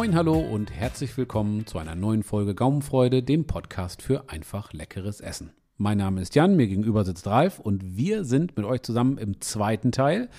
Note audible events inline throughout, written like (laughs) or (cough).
Moin, hallo und herzlich willkommen zu einer neuen Folge Gaumenfreude, dem Podcast für einfach leckeres Essen. Mein Name ist Jan, mir gegenüber sitzt Ralf und wir sind mit euch zusammen im zweiten Teil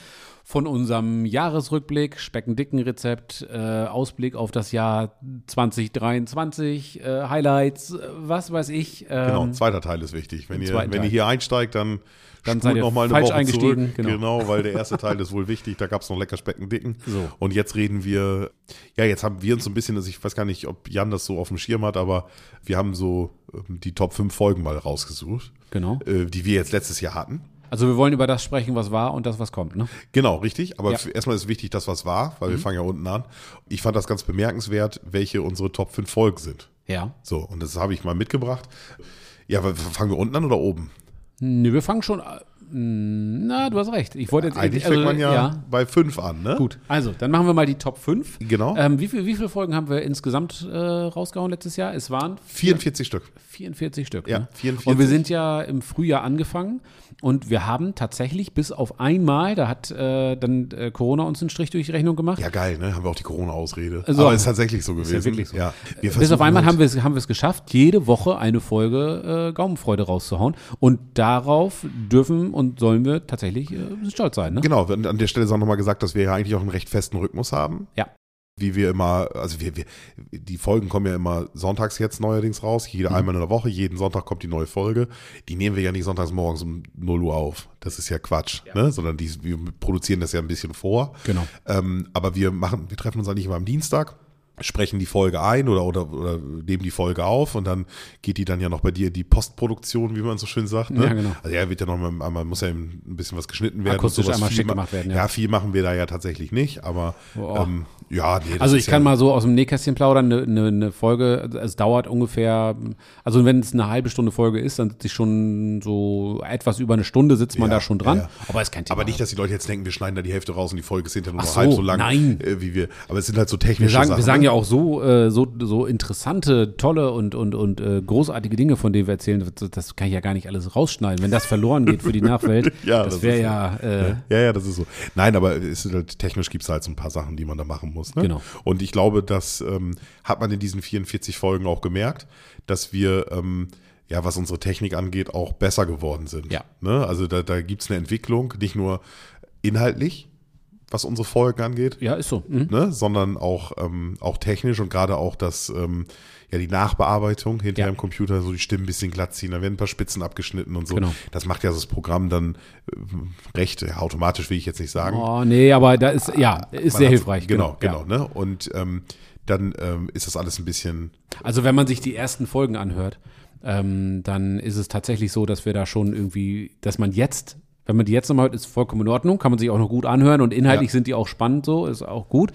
von unserem Jahresrückblick, Speckendicken-Rezept, äh, Ausblick auf das Jahr 2023, äh, Highlights, äh, was weiß ich. Ähm, genau, zweiter Teil ist wichtig. Wenn, ihr, wenn ihr hier einsteigt, dann dann seid ihr noch mal eine falsch Woche eingestiegen. Genau. genau. weil der erste Teil (laughs) ist wohl wichtig. Da gab es noch lecker Speckendicken. So. Und jetzt reden wir, ja, jetzt haben wir uns so ein bisschen, also ich weiß gar nicht, ob Jan das so auf dem Schirm hat, aber wir haben so ähm, die Top 5 Folgen mal rausgesucht. Genau. Äh, die wir jetzt letztes Jahr hatten. Also wir wollen über das sprechen, was war und das, was kommt, ne? Genau, richtig. Aber Ja. erstmal ist wichtig, das, was war, weil wir Mhm. fangen ja unten an. Ich fand das ganz bemerkenswert, welche unsere Top 5 Folgen sind. Ja. So, und das habe ich mal mitgebracht. Ja, fangen wir unten an oder oben? Nö, wir fangen schon. Äh, Na, du hast recht. Ich wollte jetzt Eigentlich also, fängt man ja, bei 5 an, ne? Gut, also dann machen wir mal die Top 5. Genau. Ähm, wie, viel, wie viele Folgen haben wir insgesamt äh, rausgehauen letztes Jahr? Es waren 44 Stück. 44 Stück. Ja, ne? 44. Und wir sind ja im Frühjahr angefangen und wir haben tatsächlich bis auf einmal, da hat äh, dann äh, Corona uns einen Strich durch die Rechnung gemacht. Ja, geil, ne? Haben wir auch die Corona-Ausrede. So. Aber ist tatsächlich so gewesen. ja wirklich so. Ja. Wir Bis auf einmal halt- haben wir es haben geschafft, jede Woche eine Folge äh, Gaumenfreude rauszuhauen. Und darauf dürfen und sollen wir tatsächlich äh, stolz sein. Ne? Genau, an der Stelle ist auch nochmal gesagt, dass wir ja eigentlich auch einen recht festen Rhythmus haben. Ja. Wie wir immer, also wir, wir, die Folgen kommen ja immer sonntags jetzt neuerdings raus, jede Mhm. einmal in der Woche, jeden Sonntag kommt die neue Folge. Die nehmen wir ja nicht sonntags morgens um 0 Uhr auf. Das ist ja Quatsch, ne? Sondern die, wir produzieren das ja ein bisschen vor. Genau. Ähm, aber wir machen, wir treffen uns eigentlich immer am Dienstag, sprechen die Folge ein oder, oder, oder nehmen die Folge auf und dann geht die dann ja noch bei dir in die Postproduktion, wie man so schön sagt. Ne? Ja, genau. Also ja, wird ja noch mal, einmal muss ja ein bisschen was geschnitten werden. und Akustisch sowas. einmal Viel schick ma- gemacht werden, ja. Ja, viel machen wir da ja tatsächlich nicht, aber Boah. ähm, ja, nee, Also ich kann ja, mal so aus dem Nähkästchen plaudern, eine, eine, eine Folge, es dauert ungefähr, also wenn es eine halbe Stunde Folge ist, dann sitze ich schon so etwas über eine Stunde sitzt man Ja, da schon dran. ja. Aber ist kein Thema. Aber nicht, dass die Leute jetzt denken, wir schneiden da die Hälfte raus und die Folge ist hinterher nur so, halb so lang, nein. Äh, wie wir. Aber es sind halt so wir technische sagen, Sachen. wir sagen ne? ja auch so, äh, so, so interessante, tolle und, und, und äh, großartige Dinge, von denen wir erzählen. Das, kann ich ja gar nicht alles rausschneiden. Wenn das verloren geht für die (laughs) Nachwelt, Ja, das das wäre ist- ja, äh, Ja, ja, das ist so. Nein, aber ist halt, technisch gibt es halt so ein paar Sachen, die man da machen muss. Ne? Genau. Und ich glaube, das ähm, hat man in diesen 44 Folgen auch gemerkt, dass wir, ähm, ja, was unsere Technik angeht, auch besser geworden sind. Ja. Ne? Also da, da gibt es eine Entwicklung, nicht nur inhaltlich, was unsere Folgen angeht, ja, ist so. Mhm. ne? sondern auch, ähm, auch technisch und gerade auch das, ähm, ja, die Nachbearbeitung hinter Ja. dem Computer, so die Stimmen ein bisschen glatt ziehen, da werden ein paar Spitzen abgeschnitten und so. Genau. Das macht ja das Programm dann ähm, recht, ja, automatisch will ich jetzt nicht sagen. Oh, nee, aber da ist, ja, ist Man sehr hilfreich. Genau, ja. genau. Ne? Und ähm, dann ähm, ist das alles ein bisschen, Also wenn man sich die ersten Folgen anhört, ähm, dann ist es tatsächlich so, dass wir da schon irgendwie, dass man jetzt, wenn man die jetzt nochmal hört, ist vollkommen in Ordnung, kann man sich auch noch gut anhören und inhaltlich Ja. sind die auch spannend so, ist auch gut.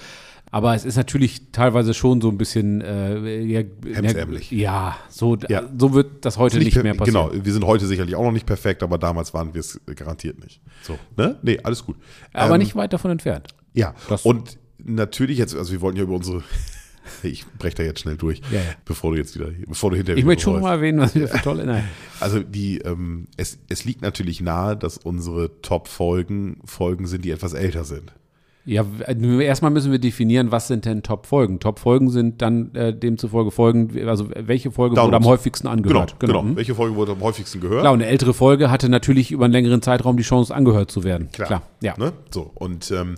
Aber es ist natürlich teilweise schon so ein bisschen äh, ja, Hemdsärmlich. Ja, so, Ja. so wird das heute nicht, per- mehr passieren. Genau, wir sind heute sicherlich auch noch nicht perfekt, aber damals waren wir es garantiert nicht. So. Ne? Nee, alles gut. Aber Ähm, nicht weit davon entfernt. Ja, Das- und natürlich jetzt, also wir wollten ja über unsere, (laughs) ich breche da jetzt schnell durch, Ja, ja. bevor du jetzt wieder, bevor du hinterher Ich möchte schon bereust. mal erwähnen, was wir für tolle. Nein. (laughs) Also die, ähm, es, es liegt natürlich nahe, dass unsere Top-Folgen Folgen sind, die etwas älter sind. Ja, erstmal müssen wir definieren, was sind denn Top-Folgen? Top-Folgen sind dann äh, demzufolge Folgen, also welche Folge wurde am Downloads. häufigsten Genau, angehört. genau. Mhm. Welche Folge wurde am häufigsten gehört? Klar, und eine ältere Folge hatte natürlich über einen längeren Zeitraum die Chance, angehört zu werden. Klar, ja. Ne? So, und ähm,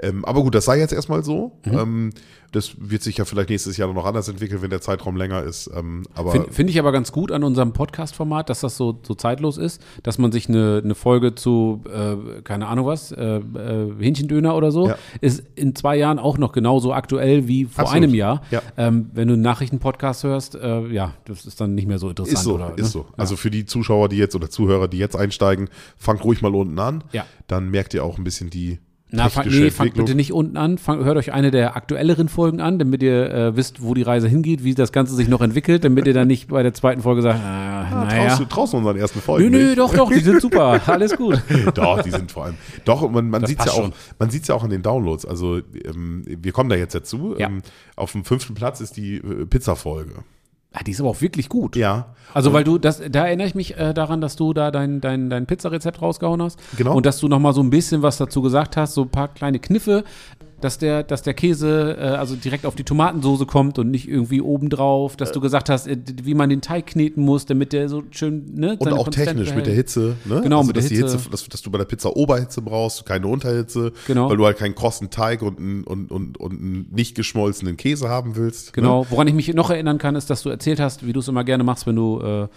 ähm, aber gut, das sei jetzt erstmal so. Mhm. Ähm, das wird sich ja vielleicht nächstes Jahr noch anders entwickeln, wenn der Zeitraum länger ist. Ähm, Finde find ich aber ganz gut an unserem Podcast-Format, dass das so, so zeitlos ist, dass man sich eine, eine Folge zu, äh, keine Ahnung was, äh, äh, Hähnchendöner oder so, Ja. ist in zwei Jahren auch noch genauso aktuell wie vor Absolut. einem Jahr. Ja. Ähm, wenn du einen Nachrichtenpodcast hörst, äh, ja, das ist dann nicht mehr so interessant. ist so, oder, ist ne? so. Also für die Zuschauer, die jetzt oder Zuhörer, die jetzt einsteigen, fangt ruhig mal unten an. Ja. Dann merkt ihr auch ein bisschen die Na, fang, nee, fangt bitte nicht unten an. Fang, hört euch eine der aktuelleren Folgen an, damit ihr äh, wisst, wo die Reise hingeht, wie das Ganze sich noch entwickelt, damit ihr dann nicht bei der zweiten Folge sagt, ah, Ah, naja. traust, du, traust du unseren ersten Nö, Folgen nö, nicht? doch, doch, die sind super. Alles gut. (laughs) Doch, die sind vor allem. Doch, man, man sieht ja passt auch, man sieht's ja auch an den Downloads. Also ähm, wir kommen da jetzt dazu. Ja. Ähm, auf dem fünften Platz ist die äh, Pizza-Folge. Ah, die ist aber auch wirklich gut. Ja. Also, weil du, das, da erinnere ich mich äh, daran, dass du da dein, dein, dein Pizzarezept rausgehauen hast. Genau. Und dass du noch mal so ein bisschen was dazu gesagt hast, so ein paar kleine Kniffe. Dass der, dass der Käse äh, also direkt auf die Tomatensoße kommt und nicht irgendwie obendrauf, dass du gesagt hast, äh, wie man den Teig kneten muss, damit der so schön, ne? Und auch Konsistenz technisch mit behält. der Hitze, ne? Genau, also, mit der dass die Hitze. Hitze dass, dass du bei der Pizza Oberhitze brauchst, keine Unterhitze, Genau. weil du halt keinen krossen Teig und einen, und, und, und einen nicht geschmolzenen Käse haben willst. Genau, woran ich mich noch erinnern kann, ist, dass du erzählt hast, wie du es immer gerne machst, wenn du äh,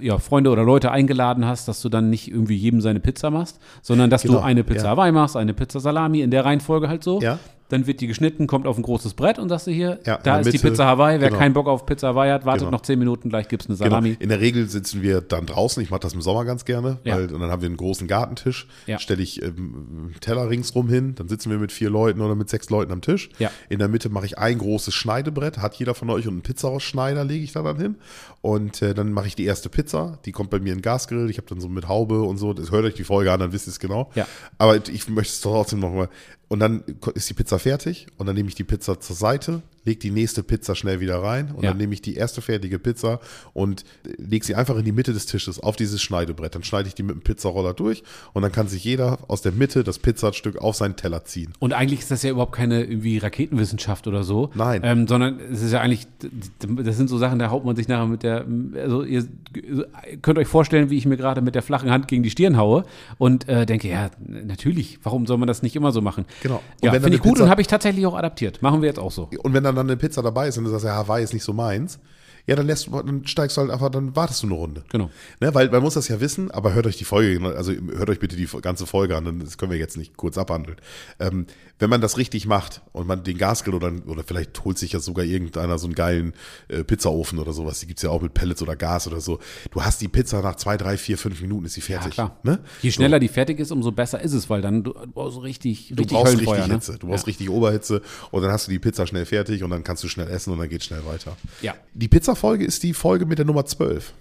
ja, Freunde oder Leute eingeladen hast, dass du dann nicht irgendwie jedem seine Pizza machst, sondern dass Genau, du eine Pizza ja. Hawaii machst, eine Pizza Salami, in der Reihenfolge halt so. Ja. Dann wird die geschnitten, kommt auf ein großes Brett und sagst du hier, Ja, da ist die Mitte. Pizza Hawaii. Wer Genau. keinen Bock auf Pizza Hawaii hat, wartet Genau. noch zehn Minuten, gleich gibt's eine Genau. Salami. In der Regel sitzen wir dann draußen. Ich mache das im Sommer ganz gerne, Ja. weil und dann haben wir einen großen Gartentisch. Ja. Stelle ich ähm, Teller ringsrum hin. Dann sitzen wir mit vier Leuten oder mit sechs Leuten am Tisch. In der Mitte mache ich ein großes Schneidebrett. Hat jeder von euch und einen Pizzarossschneider lege ich da dann hin. Und äh, dann mache ich die erste Pizza. Die kommt bei mir in Gasgrill. Ich habe dann so mit Haube und so. Das hört euch die Folge an, dann wisst ihr es genau. Ja. Aber ich möchte es trotzdem nochmal. Und dann ist die Pizza fertig und dann nehme ich die Pizza zur Seite, lege die nächste Pizza schnell wieder rein und Ja. dann nehme ich die erste fertige Pizza und lege sie einfach in die Mitte des Tisches auf dieses Schneidebrett. Dann schneide ich die mit dem Pizzaroller durch und dann kann sich jeder aus der Mitte das Pizzastück auf seinen Teller ziehen. Und eigentlich ist das ja überhaupt keine irgendwie Raketenwissenschaft oder so. Nein. Ähm, sondern es ist ja eigentlich, das sind so Sachen, da haut man sich nachher mit der, also ihr könnt euch vorstellen, wie ich mir gerade mit der flachen Hand gegen die Stirn haue und äh, denke, ja, natürlich, warum soll man das nicht immer so machen? Genau. Und Ja, finde ich gut Pizza- und habe ich tatsächlich auch adaptiert. Machen wir jetzt auch so. Und wenn dann, dann eine Pizza dabei ist und du sagst, ja, Hawaii ist nicht so meins, ja, dann lässt dann steigst du halt einfach, dann wartest du eine Runde. Genau. Ne, weil man muss das ja wissen, aber hört euch die Folge, also hört euch bitte die ganze Folge an, das können wir jetzt nicht kurz abhandeln. Ähm, wenn man das richtig macht und man den Gasgrill oder, oder vielleicht holt sich ja sogar irgendeiner so einen geilen äh, Pizzaofen oder sowas, die gibt's ja auch mit Pellets oder Gas oder so. Du hast die Pizza nach zwei, drei, vier, fünf Minuten ist sie fertig. klar. Ne? Je schneller die fertig ist, umso besser ist es, weil dann du du brauchst so richtig, Du richtig brauchst Höllenfeuer, richtig ne? Hitze, du brauchst richtig Oberhitze und dann hast du die Pizza schnell fertig und dann kannst du schnell essen und dann geht schnell weiter. Ja. Die Pizza-Folge ist die Folge mit der Nummer 12.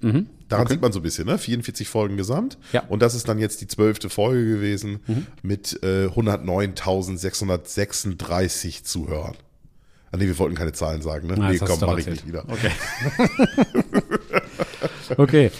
Daran Okay. sieht man so ein bisschen, ne? 44 Folgen gesamt. Ja. Und das ist dann jetzt die zwölfte Folge gewesen mit äh, 109.636 Zuhörern. Ah, nee, wir wollten keine Zahlen sagen, ne? Ah, nee, komm, mach ich nicht wieder. Okay. (laughs) (laughs) okay.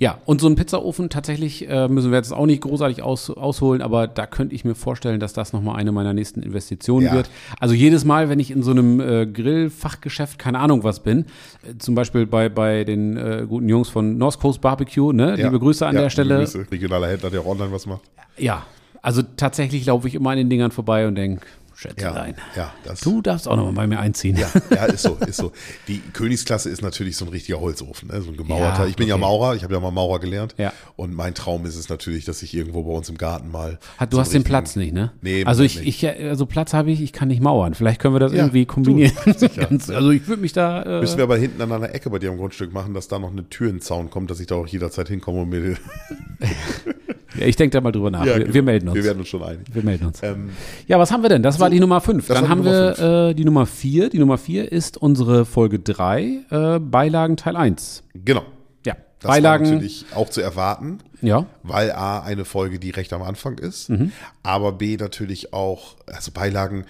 Ja, und so ein Pizzaofen tatsächlich äh, müssen wir jetzt auch nicht großartig aus, ausholen, aber da könnte ich mir vorstellen, dass das nochmal eine meiner nächsten Investitionen Ja. wird. Also jedes Mal, wenn ich in so einem äh, Grillfachgeschäft, keine Ahnung was bin, äh, zum Beispiel bei, bei den äh, guten Jungs von North Coast Barbecue, ne? Ja. liebe Grüße an Ja, der Stelle. Grüße. Regionaler Händler, der auch online was macht. Ja, also tatsächlich laufe ich immer an den Dingern vorbei und denke, Schätzelein, ja, das. du darfst auch nochmal bei mir einziehen. Ja, ja, ist so, ist so. Die Königsklasse ist natürlich so ein richtiger Holzofen, ne? so ein gemauerter. Ja, ich bin ja okay. Maurer, ich habe ja mal Maurer gelernt. Ja. Und mein Traum ist es natürlich, dass ich irgendwo bei uns im Garten mal. Hat, du so hast den Platz nicht, ne? Nee, also ich, ich, also Platz habe ich, ich kann nicht mauern. Vielleicht können wir das Ja, irgendwie du, kombinieren. (laughs) (laughs) sicher. Ganz, also ich würde mich da. Äh, Müssen wir aber hinten an einer Ecke bei dir am Grundstück machen, dass da noch eine Türenzaun kommt, dass ich da auch jederzeit hinkomme und mir. (laughs) ja, ich denke da mal drüber nach. Ja, wir, genau. wir melden uns. Wir werden uns schon einig. Wir melden uns. Ähm, Ja, was haben wir denn? Das war so, die Nummer 5. das Dann war haben wir äh, die Nummer 4. Die Nummer 4 ist unsere Folge 3, äh, Beilagen Teil 1. genau. Ja, Das war Beilagen. natürlich auch zu erwarten, Ja, weil A, eine Folge, die recht am Anfang ist, Mhm. aber B, natürlich auch, also Beilagen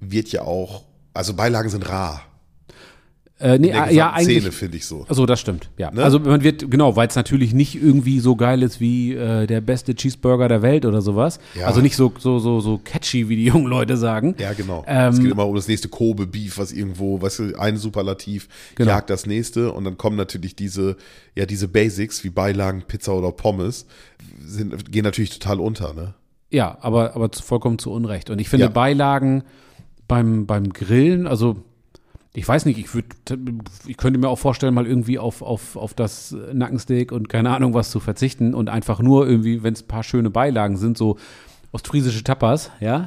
wird ja auch, also Beilagen sind rar. Äh, nee, ah, ja, eigentlich. Szene, finde ich so. So, das stimmt. Ja. Ne? Also man wird, genau, weil es natürlich nicht irgendwie so geil ist wie äh, der beste Cheeseburger der Welt oder sowas. Ja. Also nicht so, so, so, so catchy, wie die (laughs) jungen Leute sagen. Ja, genau. Ähm, es geht immer um das nächste Kobe-Beef, was irgendwo, weißt du, ein Superlativ Genau. jagt das nächste und dann kommen natürlich diese, ja, diese Basics wie Beilagen, Pizza oder Pommes, sind, gehen natürlich total unter, ne? Ja, aber, aber vollkommen zu Unrecht. Und ich finde Ja. Beilagen beim, beim Grillen, also ich weiß nicht, ich würde, ich könnte mir auch vorstellen, mal irgendwie auf, auf, auf das Nackensteak und keine Ahnung was zu verzichten und einfach nur irgendwie, wenn es ein paar schöne Beilagen sind, so ostfriesische Tapas, ja.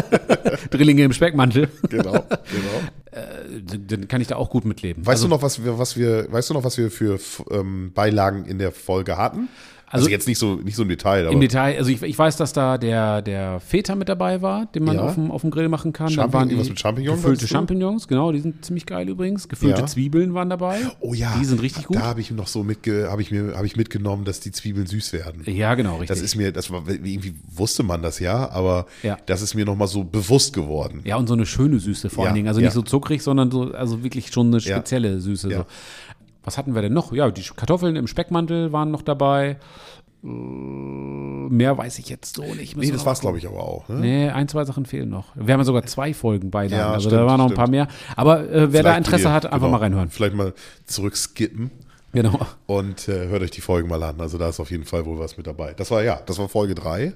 (laughs) Drillinge im Speckmantel, Genau, (laughs) genau. dann kann ich da auch gut mitleben. Weißt du noch, was wir, was wir, weißt du noch, was wir für ähm, Beilagen in der Folge hatten? Also, Also- jetzt nicht so, nicht so im Detail, aber Im Detail, also ich, ich weiß, dass da der, der Feta mit dabei war, den man Ja. auf, dem, auf dem Grill machen kann. Dann Champignon- waren die irgendwas mit Champignon, gefüllte? Champignons, genau, die sind ziemlich geil übrigens. Gefüllte Ja. Zwiebeln waren dabei. oh ja, Die sind richtig gut. Da habe ich noch so mitge, habe ich mir, habe ich mitgenommen, dass die Zwiebeln süß werden. Ja, genau, richtig. Das ist mir, das war, irgendwie wusste man das ja, aber Ja. das ist mir nochmal so bewusst geworden. ja, und so eine schöne Süße vor allen Dingen. Also nicht so zuckrig, sondern so, also wirklich schon eine spezielle Süße. So. Was hatten wir denn noch? Ja, die Kartoffeln im Speckmantel waren noch dabei. Mehr weiß ich jetzt so nicht. Nee, das war's, glaube ich, aber auch. Ne? Nee, ein, zwei Sachen fehlen noch. Wir haben ja sogar zwei Folgen beide. Ja, also stimmt, da waren noch ein paar mehr. Aber äh, wer da Vielleicht Interesse ihr- hat, einfach genau, mal reinhören. Vielleicht mal zurückskippen Genau. und äh, hört euch die Folgen mal an. Also da ist auf jeden Fall wohl was mit dabei. Das war ja, das war Folge 3.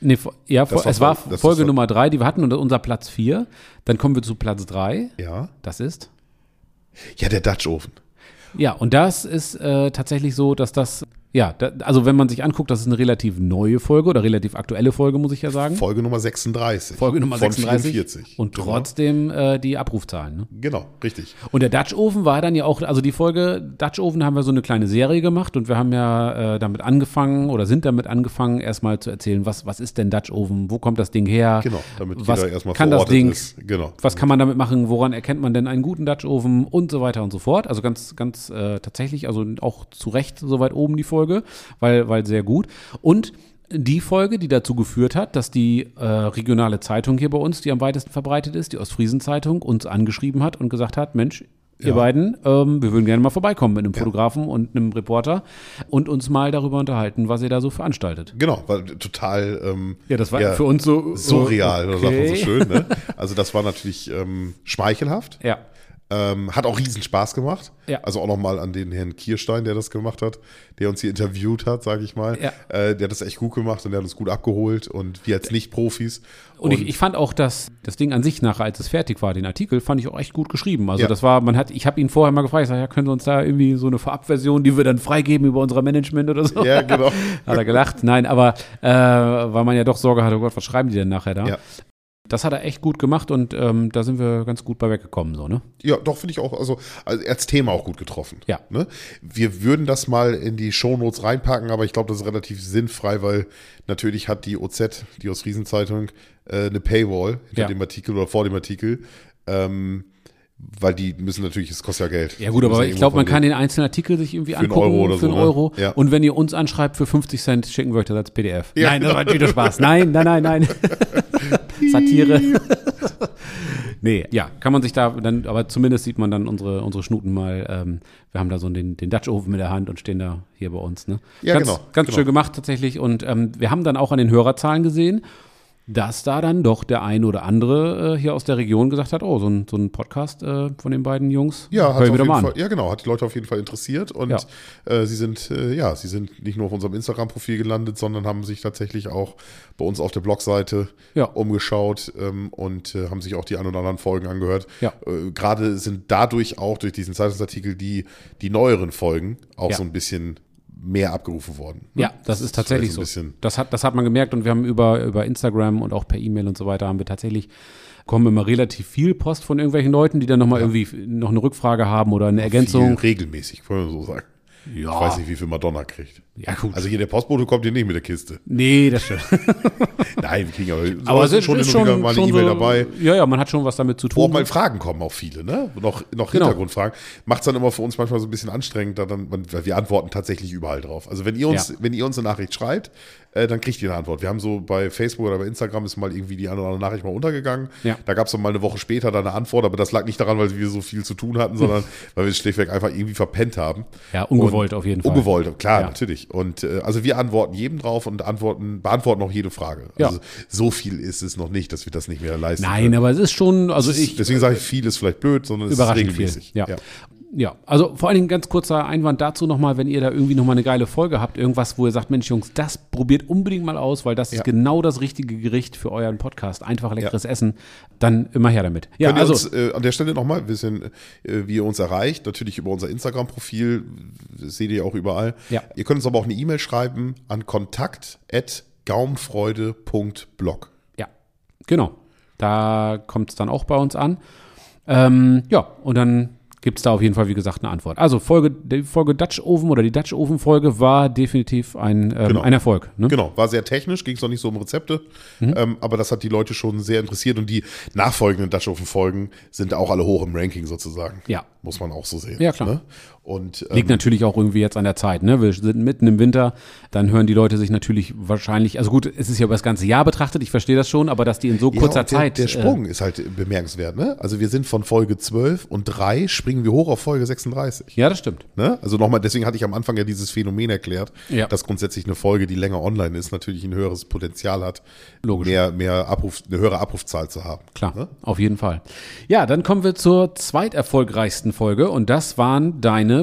Nee, ja, Das war es war das Folge Nummer drei, die wir hatten und unser Platz vier. Dann kommen wir zu Platz drei. Ja. Das ist. Ja, der Dutch Oven. Ja, und das ist äh, tatsächlich so, dass das, ja, da, also wenn man sich anguckt, das ist eine relativ neue Folge oder relativ aktuelle Folge, muss ich ja sagen. Folge Nummer 36. Folge Nummer von 36. 44. Und Genau. trotzdem äh, die Abrufzahlen. Ne? Genau, richtig. Und der Dutch Oven war dann ja auch, also die Folge Dutch Oven haben wir so eine kleine Serie gemacht und wir haben ja äh, damit angefangen oder sind damit angefangen, erstmal zu erzählen, was, was ist denn Dutch Oven, wo kommt das Ding her? Genau, damit was jeder erstmal kann das Ding, ist. Genau. was kann man damit machen, woran erkennt man denn einen guten Dutch Oven und so weiter und so fort. Also ganz, ganz äh, tatsächlich, also auch zu Recht so weit oben die Folge, weil, weil sehr gut. Und die Folge, die dazu geführt hat, dass die äh, regionale Zeitung hier bei uns, die am weitesten verbreitet ist, die Ostfriesen-Zeitung, uns angeschrieben hat und gesagt hat, Mensch, ihr Ja. beiden, ähm, wir würden gerne mal vorbeikommen mit einem Fotografen und einem Reporter und uns mal darüber unterhalten, was ihr da so veranstaltet. Genau, war total ähm, Ja, das war für uns so surreal, oder sagt man so okay. schön. Ne? (laughs) Also das war natürlich ähm, schmeichelhaft. Ja. Ähm, hat auch riesen Spaß gemacht. Ja. Also auch nochmal an den Herrn Kierstein, der das gemacht hat, der uns hier interviewt hat, sage ich mal. Ja. Äh, der hat das echt gut gemacht und der hat uns gut abgeholt und wir als Nicht-Profis. Und, ich, ich fand auch, dass das Ding an sich nachher, als es fertig war, den Artikel, fand ich auch echt gut geschrieben. Also Ja. das war, man hat, ich habe ihn vorher mal gefragt, ich sag, ja, können Sie uns da irgendwie so eine Vorabversion, die wir dann freigeben über unser Management oder so? Ja, genau. (laughs) hat er gelacht. Nein, aber äh, weil man ja doch Sorge hatte, oh Gott, was schreiben die denn nachher da? Ja. Das hat er echt gut gemacht und ähm, da sind wir ganz gut bei weggekommen, so, ne? Ja, doch, finde ich auch, also, also als Thema auch gut getroffen. Ja. Ne? Wir würden das mal in die Shownotes reinpacken, aber ich glaube, das ist relativ sinnfrei, weil natürlich hat die OZ, die Ostfriesen-Zeitung, äh, eine Paywall hinter Ja. dem Artikel oder vor dem Artikel. Ähm, weil die müssen natürlich, es kostet ja Geld. Ja gut, aber ich glaube, man kann den- einzelnen Artikel sich irgendwie Für einen angucken Euro oder für so, einen ne? Euro. Ja. Und wenn ihr uns anschreibt für 50 Cent, schicken wir euch das als PDF. Ja, nein, das war wieder Spaß. Nein, nein, nein, nein. (laughs) Satire. (laughs) nee, ja, kann man sich da dann, aber zumindest sieht man dann unsere, unsere Schnuten mal. Ähm, wir haben da so den, den Dutch Oven mit der Hand und stehen da hier bei uns. Ne? Ja, ganz, genau, Ganz genau. schön gemacht tatsächlich. Und ähm, wir haben dann auch an den Hörerzahlen gesehen, dass da dann doch der ein oder andere äh, hier aus der Region gesagt hat, oh, so ein, so ein Podcast äh, von den beiden Jungs, Ja, hat auf jeden. Fall, ja genau, hat die Leute auf jeden Fall interessiert und Ja. äh, sie sind äh, ja, sie sind nicht nur auf unserem Instagram-Profil gelandet, sondern haben sich tatsächlich auch bei uns auf der Blogseite Ja. umgeschaut ähm, und äh, haben sich auch die ein oder anderen Folgen angehört. Ja. Äh, Gerade sind dadurch auch durch diesen Zeitungsartikel die die neueren Folgen auch so ein bisschen mehr abgerufen worden. ne? Ja, das ist tatsächlich so. Das hat, das hat man gemerkt und wir haben über, über Instagram und auch per E-Mail und so weiter haben wir tatsächlich kommen immer relativ viel Post von irgendwelchen Leuten, die dann nochmal irgendwie noch eine Rückfrage haben oder eine Ergänzung. Viel regelmäßig, können wir so sagen. Ja. Ich weiß nicht, wie viel Madonna kriegt. Ja, gut. Also hier der Postbote kommt hier nicht mit der Kiste. nee, das stimmt. (laughs) Nein, wir kriegen aber, Aber es ist schon, und wieder mal eine schon E-Mail so, dabei. Ja, ja, man hat schon was damit zu Wo auch tun. mal Fragen kommen, auch viele, ne? Noch, noch Genau. Hintergrundfragen. Macht es dann immer für uns manchmal so ein bisschen anstrengend, da dann, weil wir antworten tatsächlich überall drauf. Also wenn ihr uns, Ja. wenn ihr uns eine Nachricht schreibt, äh, dann kriegt ihr eine Antwort. Wir haben so bei Facebook oder bei Instagram ist mal irgendwie die eine oder andere Nachricht mal untergegangen. Ja. Da gab es dann mal eine Woche später dann eine Antwort, aber das lag nicht daran, weil wir so viel zu tun hatten, sondern (laughs) weil wir es schlichtweg einfach irgendwie verpennt haben. Ja, ungewollt Und- auf jeden Fall. Ungewollt, klar, Ja. natürlich. Und äh, also wir antworten jedem drauf und antworten, beantworten auch jede Frage. Ja. Also so viel ist es noch nicht, dass wir das nicht mehr leisten Nein, können. aber es ist schon, also ich, Deswegen sage ich, viel ist vielleicht blöd, sondern es ist regelmäßig. viel. Ja. ja. Also vor allen Dingen ganz kurzer Einwand dazu nochmal, wenn ihr da irgendwie nochmal eine geile Folge habt, irgendwas, wo ihr sagt, Mensch Jungs, das probiert unbedingt mal aus, weil das Ja. ist genau das richtige Gericht für euren Podcast. Einfach leckeres Essen, dann immer her damit. Ja, Könnt also uns äh, an der Stelle nochmal wissen, äh, wie ihr uns erreicht. Natürlich über unser Instagram-Profil, seht ihr auch überall. Ja. Ihr könnt uns aber auch eine E-Mail schreiben an kontakt.gaumfreude.blog. ja, genau. Da kommt es dann auch bei uns an. Ähm, ja, und dann gibt es da auf jeden Fall, wie gesagt, eine Antwort. Also Folge, die Folge Dutch Oven oder die Dutch Oven Folge war definitiv ein, ähm, Genau. ein Erfolg. Ne? Genau, war sehr technisch, ging es noch nicht so um Rezepte, Mhm. ähm, aber das hat die Leute schon sehr interessiert und die nachfolgenden Dutch Oven Folgen sind auch alle hoch im Ranking sozusagen. Ja. Muss man auch so sehen. Ja, klar. Ne? Und ähm, Liegt natürlich auch irgendwie jetzt an der Zeit. Ne? Wir sind mitten im Winter, dann hören die Leute sich natürlich wahrscheinlich, also gut, es ist ja über das ganze Jahr betrachtet, ich verstehe das schon, aber dass die in so Ja, kurzer und der, Zeit. Der äh, Sprung ist halt bemerkenswert, ne? Also wir sind von Folge 12 und 3 springen springen wir hoch auf Folge 36. Ja, das stimmt. Ne? Also nochmal, deswegen hatte ich am Anfang ja dieses Phänomen erklärt, Ja. dass grundsätzlich eine Folge, die länger online ist, natürlich ein höheres Potenzial hat, Logisch. mehr, mehr Abruf, eine höhere Abrufzahl zu haben. Klar, Ne? auf jeden Fall. Ja, dann kommen wir zur zweiterfolgreichsten Folge und das waren deine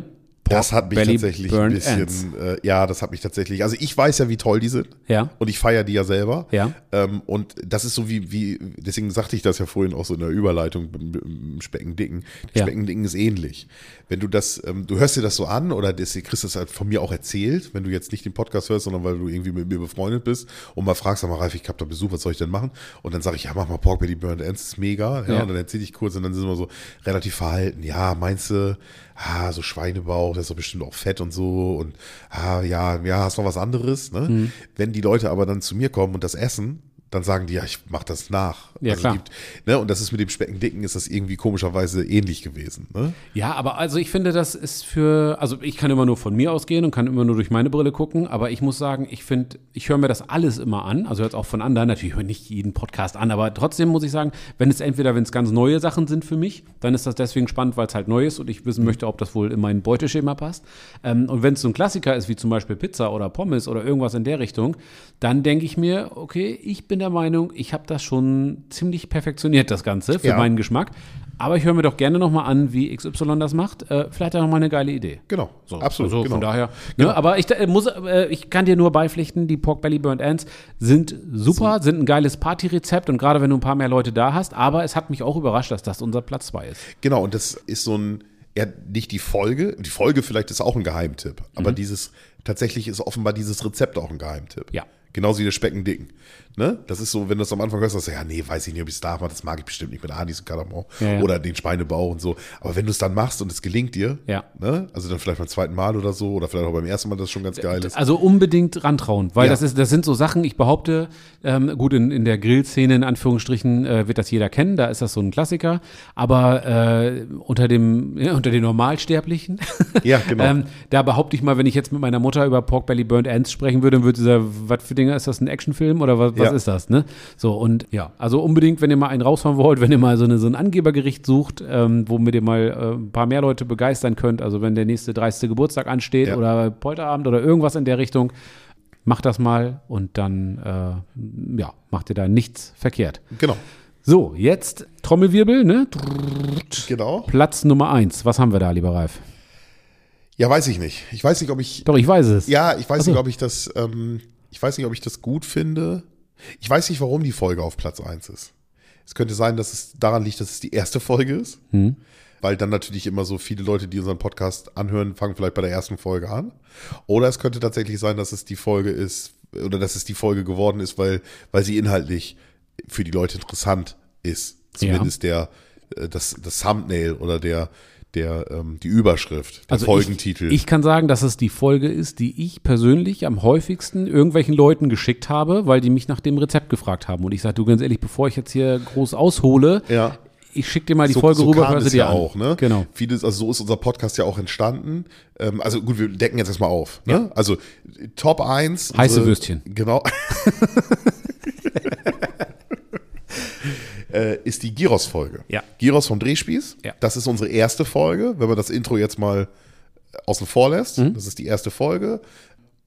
Das hat mich Belly tatsächlich ein bisschen, äh, ja, das hat mich tatsächlich, also ich weiß ja, wie toll die sind. Ja. Und ich feiere die ja selber. Ja. Ähm, und das ist so wie, wie, deswegen sagte ich das ja vorhin auch so in der Überleitung im- Speckendicken. Ja. Speckendicken ist ähnlich. Wenn du das, ähm, du hörst dir das so an oder das, kriegst das halt von mir auch erzählt, wenn du jetzt nicht den Podcast hörst, sondern weil du irgendwie mit mir befreundet bist und mal fragst, sag mal, Ralf, ich hab da Besuch, was soll ich denn machen? Und dann sage ich, ja, mach mal Pork Belly Burned Ends, ist mega. Ja, Ja. Und dann erzähle ich kurz und dann sind wir so relativ verhalten. Ja, meinst du, ah, so Schweinebauch, das ist doch bestimmt auch fett und so und ah, ja, ja, hast noch was anderes. Ne? Mhm. Wenn die Leute aber dann zu mir kommen und das essen, dann sagen die, ja, ich mach das nach. Ja, Also klar. Gibt, ne? Und das ist mit dem Speckendicken ist das irgendwie komischerweise ähnlich gewesen. Ne? Ja, aber also ich finde, das ist für, also ich kann immer nur von mir ausgehen und kann immer nur durch meine Brille gucken, aber ich muss sagen, ich finde, ich höre mir das alles immer an, also jetzt auch von anderen, natürlich höre ich nicht jeden Podcast an, aber trotzdem muss ich sagen, wenn es entweder, wenn es ganz neue Sachen sind für mich, dann ist das deswegen spannend, weil es halt neu ist und ich wissen möchte, ob das wohl in mein Beuteschema passt. Ähm, und wenn es so ein Klassiker ist, wie zum Beispiel Pizza oder Pommes oder irgendwas in der Richtung, dann denke ich mir, okay, ich bin der Meinung, ich habe das schon ziemlich perfektioniert, das Ganze, für Ja. meinen Geschmack. Aber ich höre mir doch gerne nochmal an, wie XY das macht. Äh, vielleicht er nochmal eine geile Idee. Genau, So, absolut. Also genau. von daher. Ne, aber ich äh, muss, äh, ich kann dir nur beipflichten, die Pork Belly Burnt Ends sind super, sind ein geiles Partyrezept und gerade wenn du ein paar mehr Leute da hast. Aber es hat mich auch überrascht, dass das unser Platz 2 ist. Genau, und das ist so ein, ja, nicht die Folge, die Folge vielleicht ist auch ein Geheimtipp, aber dieses, tatsächlich ist offenbar dieses Rezept auch ein Geheimtipp. Ja. Genauso wie der Speckendicken. Ne? Das ist so, wenn du das am Anfang hörst, sagst du, ja, nee, weiß ich nicht, ob ich es darf, das mag ich bestimmt nicht mit Anis und Kardamom Ja, ja. oder den Schweinebauch und so. Aber wenn du es dann machst und es gelingt dir, Ja. ne? also dann vielleicht beim zweiten Mal oder so oder vielleicht auch beim ersten Mal, das schon ganz geil ist. Also unbedingt rantrauen, weil das, ist, das sind so Sachen, ich behaupte, ähm, gut, in, in der Grillszene in Anführungsstrichen äh, wird das jeder kennen, da ist das so ein Klassiker, aber äh, unter, dem, (laughs) unter den Normalsterblichen, (laughs) Ja, genau. ähm, da behaupte ich mal, wenn ich jetzt mit meiner Mutter über Pork Belly Burnt Ends sprechen würde, dann würde sie sagen, was für Dinge, ist das ein Actionfilm oder was, was Ja. ist das, ne? So, und ja, also unbedingt, wenn ihr mal einen raushauen wollt, (laughs) wenn ihr mal so, eine, so ein Angebergericht sucht, ähm, womit ihr mal äh, ein paar mehr Leute begeistern könnt, also wenn der nächste 30. Geburtstag ansteht Ja. oder Polterabend oder irgendwas in der Richtung, macht das mal und dann, äh, ja, macht ihr da nichts verkehrt. genau. So, jetzt Trommelwirbel, ne? Genau. Platz Nummer eins. Was haben wir da, lieber Ralf? Ja, weiß ich nicht. Ich weiß nicht, ob ich, Doch, ich weiß es. Ja, ich weiß so. nicht, ob ich das, ähm, ich weiß nicht, ob ich das gut finde. Ich weiß nicht, warum die Folge auf Platz 1 ist. Es könnte sein, dass es daran liegt, dass es die erste Folge ist. Hm. Weil dann natürlich immer so viele Leute, die unseren Podcast anhören, fangen vielleicht bei der ersten Folge an. Oder es könnte tatsächlich sein, dass es die Folge ist, oder dass es die Folge geworden ist, weil, weil sie inhaltlich für die Leute interessant ist. Zumindest der, äh, das, das Thumbnail oder der, der, ähm, die Überschrift, der Folgentitel. Ich, ich kann sagen, dass es die Folge ist, die ich persönlich am häufigsten irgendwelchen Leuten geschickt habe, weil die mich nach dem Rezept gefragt haben. Und ich sage, du ganz ehrlich, bevor ich jetzt hier groß aushole, Ja. ich schicke dir mal die so, Folge so rüber, kam hör sie es dir ja an. auch, ne? Genau. Vieles, also so ist unser Podcast ja auch entstanden. Ähm, also gut, wir decken jetzt erstmal auf. Ne? Also Top 1. Heiße unsere- Würstchen. Genau. (laughs) (laughs) äh, ist die Giros-Folge. Ja. Giros vom Drehspieß. Ja. Das ist unsere erste Folge, wenn man das Intro jetzt mal außen vor lässt. Mhm. Das ist die erste Folge.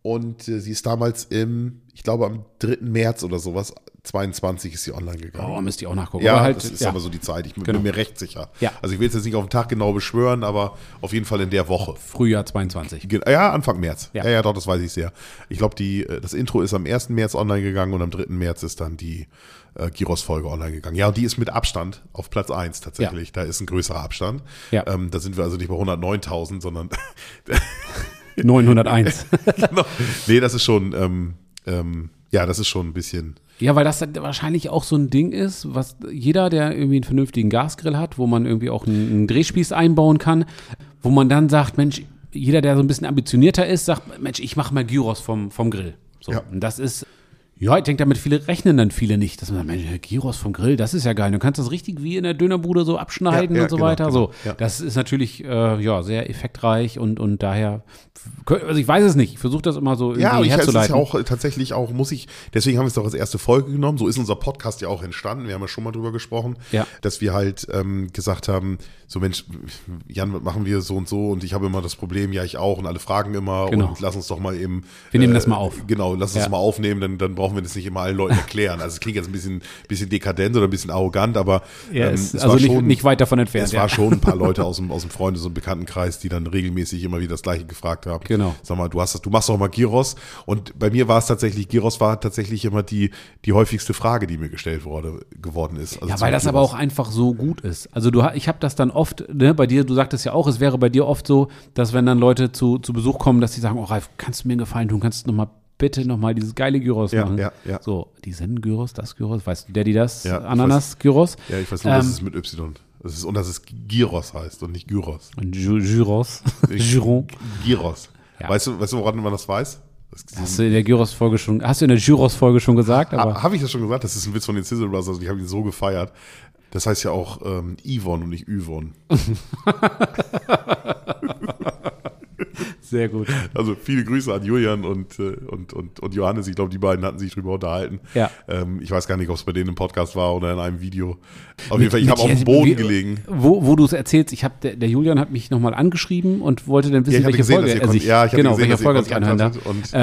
Und äh, sie ist damals im, ich glaube am 3. März oder sowas, 22 ist sie online gegangen. Oh, müsst ihr auch nachgucken. Ja, halt, das ist ja. aber so die Zeit. Ich bin Genau. mir recht sicher. Ja. Also ich will es jetzt nicht auf den Tag genau beschwören, aber auf jeden Fall in der Woche. Frühjahr 22. Ge- Ja, Anfang März. Ja. Ja, ja, doch, das weiß ich sehr. Ich glaube, äh, das Intro ist am 1. März online gegangen und am 3. März ist dann die äh, Giros-Folge online gegangen. Ja, und die ist mit Abstand auf Platz 1 tatsächlich. Da ist ein größerer Abstand. Ja. Ähm, da sind wir also nicht bei 109.000, sondern 901. (laughs) genau. nee, das ist schon, ähm, ähm, ja, das ist schon ein bisschen, Ja, weil das wahrscheinlich auch so ein Ding ist, was jeder, der irgendwie einen vernünftigen Gasgrill hat, wo man irgendwie auch einen, einen Drehspieß einbauen kann, wo man dann sagt, Mensch, jeder, der so ein bisschen ambitionierter ist, sagt, Mensch, ich mache mal Gyros vom, vom Grill. So, Ja. und das ist, Ja, ich denke, damit viele rechnen dann viele nicht, dass man sagt, Mensch, Gyros vom Grill, das ist ja geil. Du kannst das richtig wie in der Dönerbude so abschneiden Ja, ja, und so genau, weiter. genau, so, ja. das ist natürlich äh, ja sehr effektreich und und daher, also ich weiß es nicht. Ich versuche das immer so irgendwie Ja, ich, es ist herzuleiten. ja auch äh, tatsächlich auch, muss ich, deswegen haben wir es doch als erste Folge genommen. So ist unser Podcast ja auch entstanden. Wir haben ja schon mal drüber gesprochen, Ja. dass wir halt ähm, gesagt haben, so Mensch, Jan, machen wir so und so? Und ich habe immer das Problem, ja, ich auch. Und alle fragen immer Genau. und lass uns doch mal eben. Wir nehmen das mal auf. Genau, lass uns Ja. mal aufnehmen, dann, dann brauchen wir das nicht immer allen Leuten erklären. Also es klingt jetzt ein bisschen, bisschen dekadent oder ein bisschen arrogant, aber ja, ähm, ist es also war nicht, schon, nicht weit davon entfernt. es ja. war schon ein paar Leute aus dem, aus dem Freundes- und Bekanntenkreis, die dann regelmäßig immer wieder das Gleiche gefragt haben. Genau. Sag mal, du hast das, du machst doch mal Gyros. Und bei mir war es tatsächlich, Gyros war tatsächlich immer die, die häufigste Frage, die mir gestellt wurde, geworden ist. Also Ja, weil das Gyros. aber auch einfach so gut ist. Also du, ich habe das dann oft, ne, bei dir, du sagtest ja auch, es wäre bei dir oft so, dass wenn dann Leute zu, zu Besuch kommen, dass sie sagen, oh Ralf, kannst du mir einen Gefallen tun, kannst du noch mal bitte noch mal dieses geile Gyros Ja, machen. ja, ja. So, die Zen-Gyros, das Gyros, weißt du, der, die das, Ja, ich Ananas-Gyros. Ja, ich weiß nur, Ähm, es mit Y. Das ist, und dass es Gyros heißt und nicht Gyros. und Gy- Gyros, (laughs) Gyron. Gyros. Ja. Weißt du, weißt du, woran man das weiß? Das Hast du in der Gyros-Folge schon, hast du in der Gyros-Folge schon gesagt, aber Habe ich das schon gesagt? Das ist ein Witz von den Sizzle Brothers und ich habe ihn so gefeiert. Das heißt ja auch ähm, Yvonne und nicht Yvonne. (laughs) (laughs) sehr gut. Also viele Grüße an Julian und, äh, und, und, und Johannes. Ich glaube, die beiden hatten sich drüber unterhalten. Ja. Ähm, ich weiß gar nicht, ob es bei denen im Podcast war oder in einem Video. Auf jeden Fall, ich habe auf Mit- dem Boden wie- gelegen. Wo, wo du es erzählst, ich habe der, der Julian hat mich nochmal angeschrieben und wollte dann wissen, Ja, welche gesehen, Folge er sich, ja, ich genau, gesehen, welche dass ihr Folge sich anhören darf. Äh,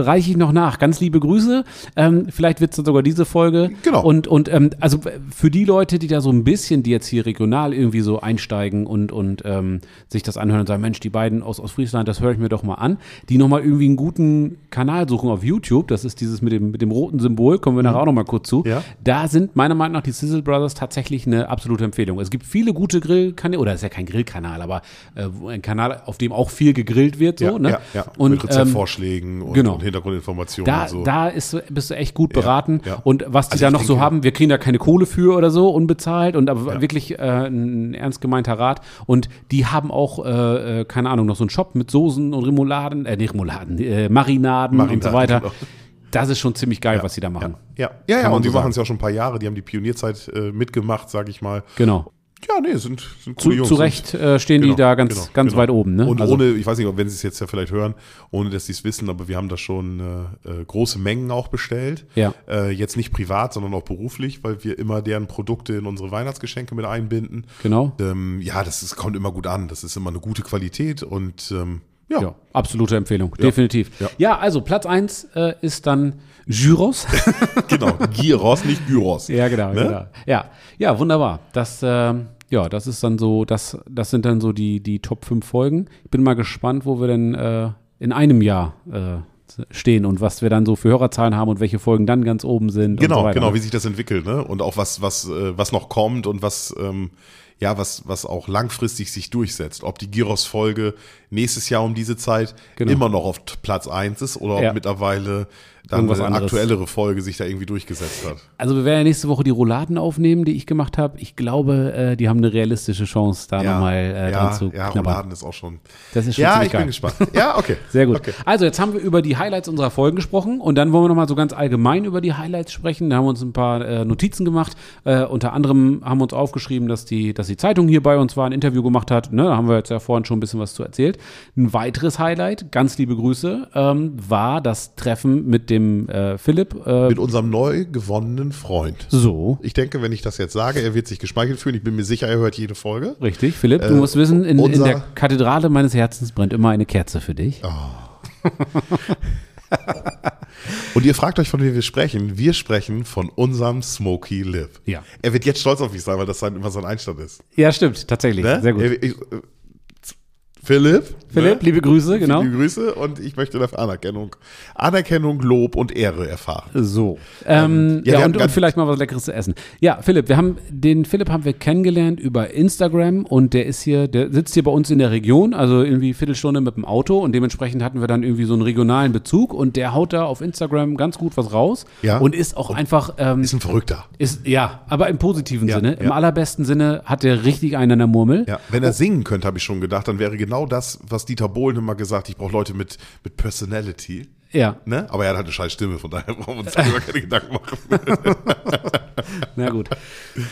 reiche ich noch nach. Ganz liebe Grüße. Ähm, vielleicht wird es sogar diese Folge. Genau. Und, und ähm, also für die Leute, die da so ein bisschen, die jetzt hier regional irgendwie so einsteigen und, und ähm, sich das anhören und sagen, Mensch, die beiden aus, aus Friesland, das höre ich mir doch mal an, die nochmal irgendwie einen guten Kanal suchen auf YouTube, das ist dieses mit dem, mit dem roten Symbol, kommen wir nachher auch nochmal kurz zu. Mhm. Ja. Da sind meiner Meinung nach die Sizzle Brothers tatsächlich eine absolute Empfehlung. Es gibt viele gute Grillkanäle, oder ist ja kein Grillkanal, aber äh, ein Kanal, auf dem auch viel gegrillt wird, so, ja, ne? ja, ja. Und, mit Rezeptvorschlägen und, genau. und Hintergrundinformationen da, und so. da ist, bist du echt gut beraten. Und was die Also da noch so denke- haben, wir kriegen da keine Kohle für oder so, unbezahlt und aber wirklich äh, ein ernst gemeinter Rat. Und die haben auch, äh, äh, keine Ahnung, noch so einen Shop mit Soßen und Remouladen, äh, nicht Remouladen, äh, Marinaden, und so Marinaden, weiter. genau. Das ist schon ziemlich geil, was sie da machen. ja, ja, ja, man und die so machen es ja auch schon ein paar Jahre. Die haben die Pionierzeit äh, mitgemacht, sage ich mal. Genau. Ja, nee, sind, sind Zu, coole Jungs. zu Recht äh, stehen Genau, die da ganz, genau, ganz genau. weit oben. Ne? Und Also- ohne, ich weiß nicht, ob wenn sie es jetzt ja vielleicht hören, ohne dass sie es wissen, aber wir haben da schon äh, äh, große Mengen auch bestellt. Ja. Äh, jetzt nicht privat, sondern auch beruflich, weil wir immer deren Produkte in unsere Weihnachtsgeschenke mit einbinden. Genau. Ähm, ja, das ist, kommt immer gut an. Das ist immer eine gute Qualität und ähm, ja. Ja, absolute Empfehlung, definitiv. Ja. Ja, also Platz 1 äh, ist dann Gyros. (laughs) genau. Gyros, nicht Gyros. Ja, genau, Ne? genau. Ja, ja, wunderbar. Das, ähm, ja, das ist dann so, das, das sind dann so die, die Top 5 Folgen. Ich bin mal gespannt, wo wir denn äh, in einem Jahr äh, stehen und was wir dann so für Hörerzahlen haben und welche Folgen dann ganz oben sind. Genau, so genau, wie sich das entwickelt, ne? Und auch was, was, äh, was noch kommt und was, ähm, ja, was, was auch langfristig sich durchsetzt. Ob die Gyros-Folge nächstes Jahr um diese Zeit Genau. immer noch auf Platz 1 ist oder Ja. ob mittlerweile dann Irgendwas eine anderes. aktuellere Folge sich da irgendwie durchgesetzt hat. Also wir werden ja nächste Woche die Rouladen aufnehmen, die ich gemacht habe. Ich glaube, äh, die haben eine realistische Chance, da nochmal äh, ja, dran zu ja, knabbern. Rouladen ist auch schon. Das ist schon Ja, ich geil. bin gespannt. Ja, okay. (laughs) Sehr gut. Okay. Also jetzt haben wir über die Highlights unserer Folgen gesprochen und dann wollen wir noch mal so ganz allgemein über die Highlights sprechen. Da haben wir uns ein paar äh, Notizen gemacht. Äh, unter anderem haben wir uns aufgeschrieben, dass die, dass die Zeitung hier bei uns war, ein Interview gemacht hat. Ne, da haben wir jetzt ja vorhin schon ein bisschen was zu erzählt. Ein weiteres Highlight, ganz liebe Grüße, ähm, war das Treffen mit dem äh, Philipp. Äh, Mit unserem neu gewonnenen Freund. so. Ich denke, wenn ich das jetzt sage, er wird sich geschmeichelt fühlen. Ich bin mir sicher, er hört jede Folge. Richtig, Philipp, du Äh, musst wissen, in, in der Kathedrale meines Herzens brennt immer eine Kerze für dich. (laughs) Und ihr fragt euch, von wem wir sprechen. Wir sprechen von unserem Smoky Lip. Ja. Er wird jetzt stolz auf mich sein, weil das sein, immer sein Einstand ist. Ja, stimmt, tatsächlich. Ne? Sehr gut. Er- ich- Philipp. Philipp, ne? liebe Grüße, genau. Liebe Grüße und ich möchte dafür Anerkennung, Anerkennung, Lob und Ehre erfahren. So. Ähm, ja, wir ja, haben und, und vielleicht mal was Leckeres zu essen. Ja, Philipp, wir haben den Philipp haben wir kennengelernt über Instagram und der ist hier, der sitzt hier bei uns in der Region, also irgendwie Viertelstunde mit dem Auto und dementsprechend hatten wir dann irgendwie so einen regionalen Bezug und der haut da auf Instagram ganz gut was raus Ja. und ist auch einfach ähm, Ist ein Verrückter. ist ja, aber im positiven Ja, Sinne, im ja. allerbesten Sinne hat der richtig einen an der Murmel. Ja, wenn er singen könnte, habe ich schon gedacht, dann wäre genau das, was Dieter Bohlen immer gesagt, ich brauche Leute mit, mit Personality. Ja, Ne? Aber er hat halt eine scheiß Stimme, von daher brauchen wir uns darüber keine Gedanken machen. (laughs) na gut.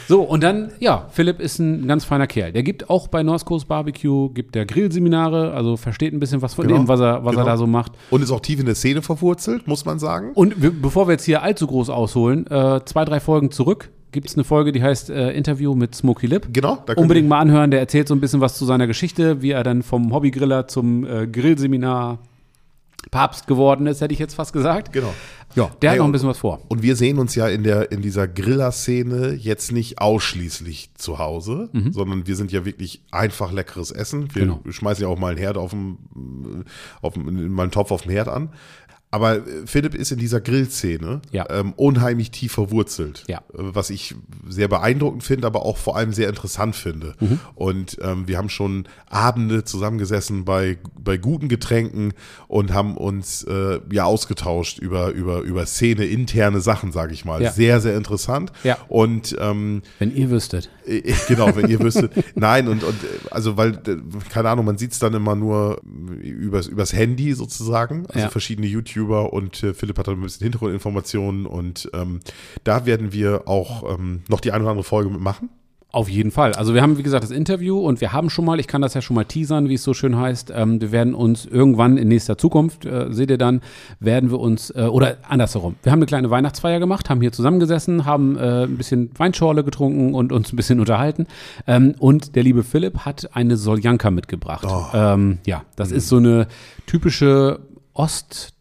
So, und dann, ja, Philipp ist ein ganz feiner Kerl. Der gibt auch bei North Coast Barbecue, gibt der Grillseminare, also versteht ein bisschen was von Genau, dem, was er, was er genau. da so macht. Und ist auch tief in der Szene verwurzelt, muss man sagen. Und bevor wir jetzt hier allzu groß ausholen, äh, zwei, drei Folgen zurück gibt es eine Folge, die heißt äh, Interview mit Smokey Lip. Genau, da Unbedingt mal anhören, der erzählt so ein bisschen was zu seiner Geschichte, wie er dann vom Hobbygriller zum äh, Grillseminar Papst geworden ist, hätte ich jetzt fast gesagt. Genau. Ja, der hat Hey, noch ein bisschen was vor. Und wir sehen uns ja in der in dieser Griller-Szene jetzt nicht ausschließlich zu Hause, sondern wir sind ja wirklich einfach leckeres Essen. Wir Mhm. Genau. schmeißen ja auch mal einen Herd auf dem, auf dem, mal einen Topf auf dem Herd an. Aber äh, Philipp ist in dieser Grillszene Ja. ähm, unheimlich tief verwurzelt. Ja. Äh, Was ich sehr beeindruckend finde, aber auch vor allem sehr interessant finde. Mhm. Und ähm, wir haben schon Abende zusammengesessen bei, bei guten Getränken und haben uns äh, ja ausgetauscht über, über, über Szene, interne Sachen, sage ich mal. Ja. Sehr, sehr interessant. Ja. Und ähm, Wenn ihr wüsstet. äh, Genau, wenn ihr wüsstet. (laughs) Nein, und, und äh, also weil, äh, keine Ahnung, man sieht es dann immer nur übers, übers Handy sozusagen, also Ja. verschiedene YouTuber und äh, Philipp hat dann ein bisschen Hintergrundinformationen und ähm, da werden wir auch ähm, noch die eine oder andere Folge mitmachen. Auf jeden Fall. Also wir haben, wie gesagt, das Interview und wir haben schon mal, ich kann das ja schon mal teasern, wie es so schön heißt, ähm, wir werden uns irgendwann in nächster Zukunft, äh, seht ihr dann, werden wir uns, äh, oder andersherum, wir haben eine kleine Weihnachtsfeier gemacht, haben hier zusammengesessen, haben äh, ein bisschen Weinschorle getrunken und uns ein bisschen unterhalten ähm, und der liebe Philipp hat eine Soljanka mitgebracht. Ähm, ja, das ist so eine typische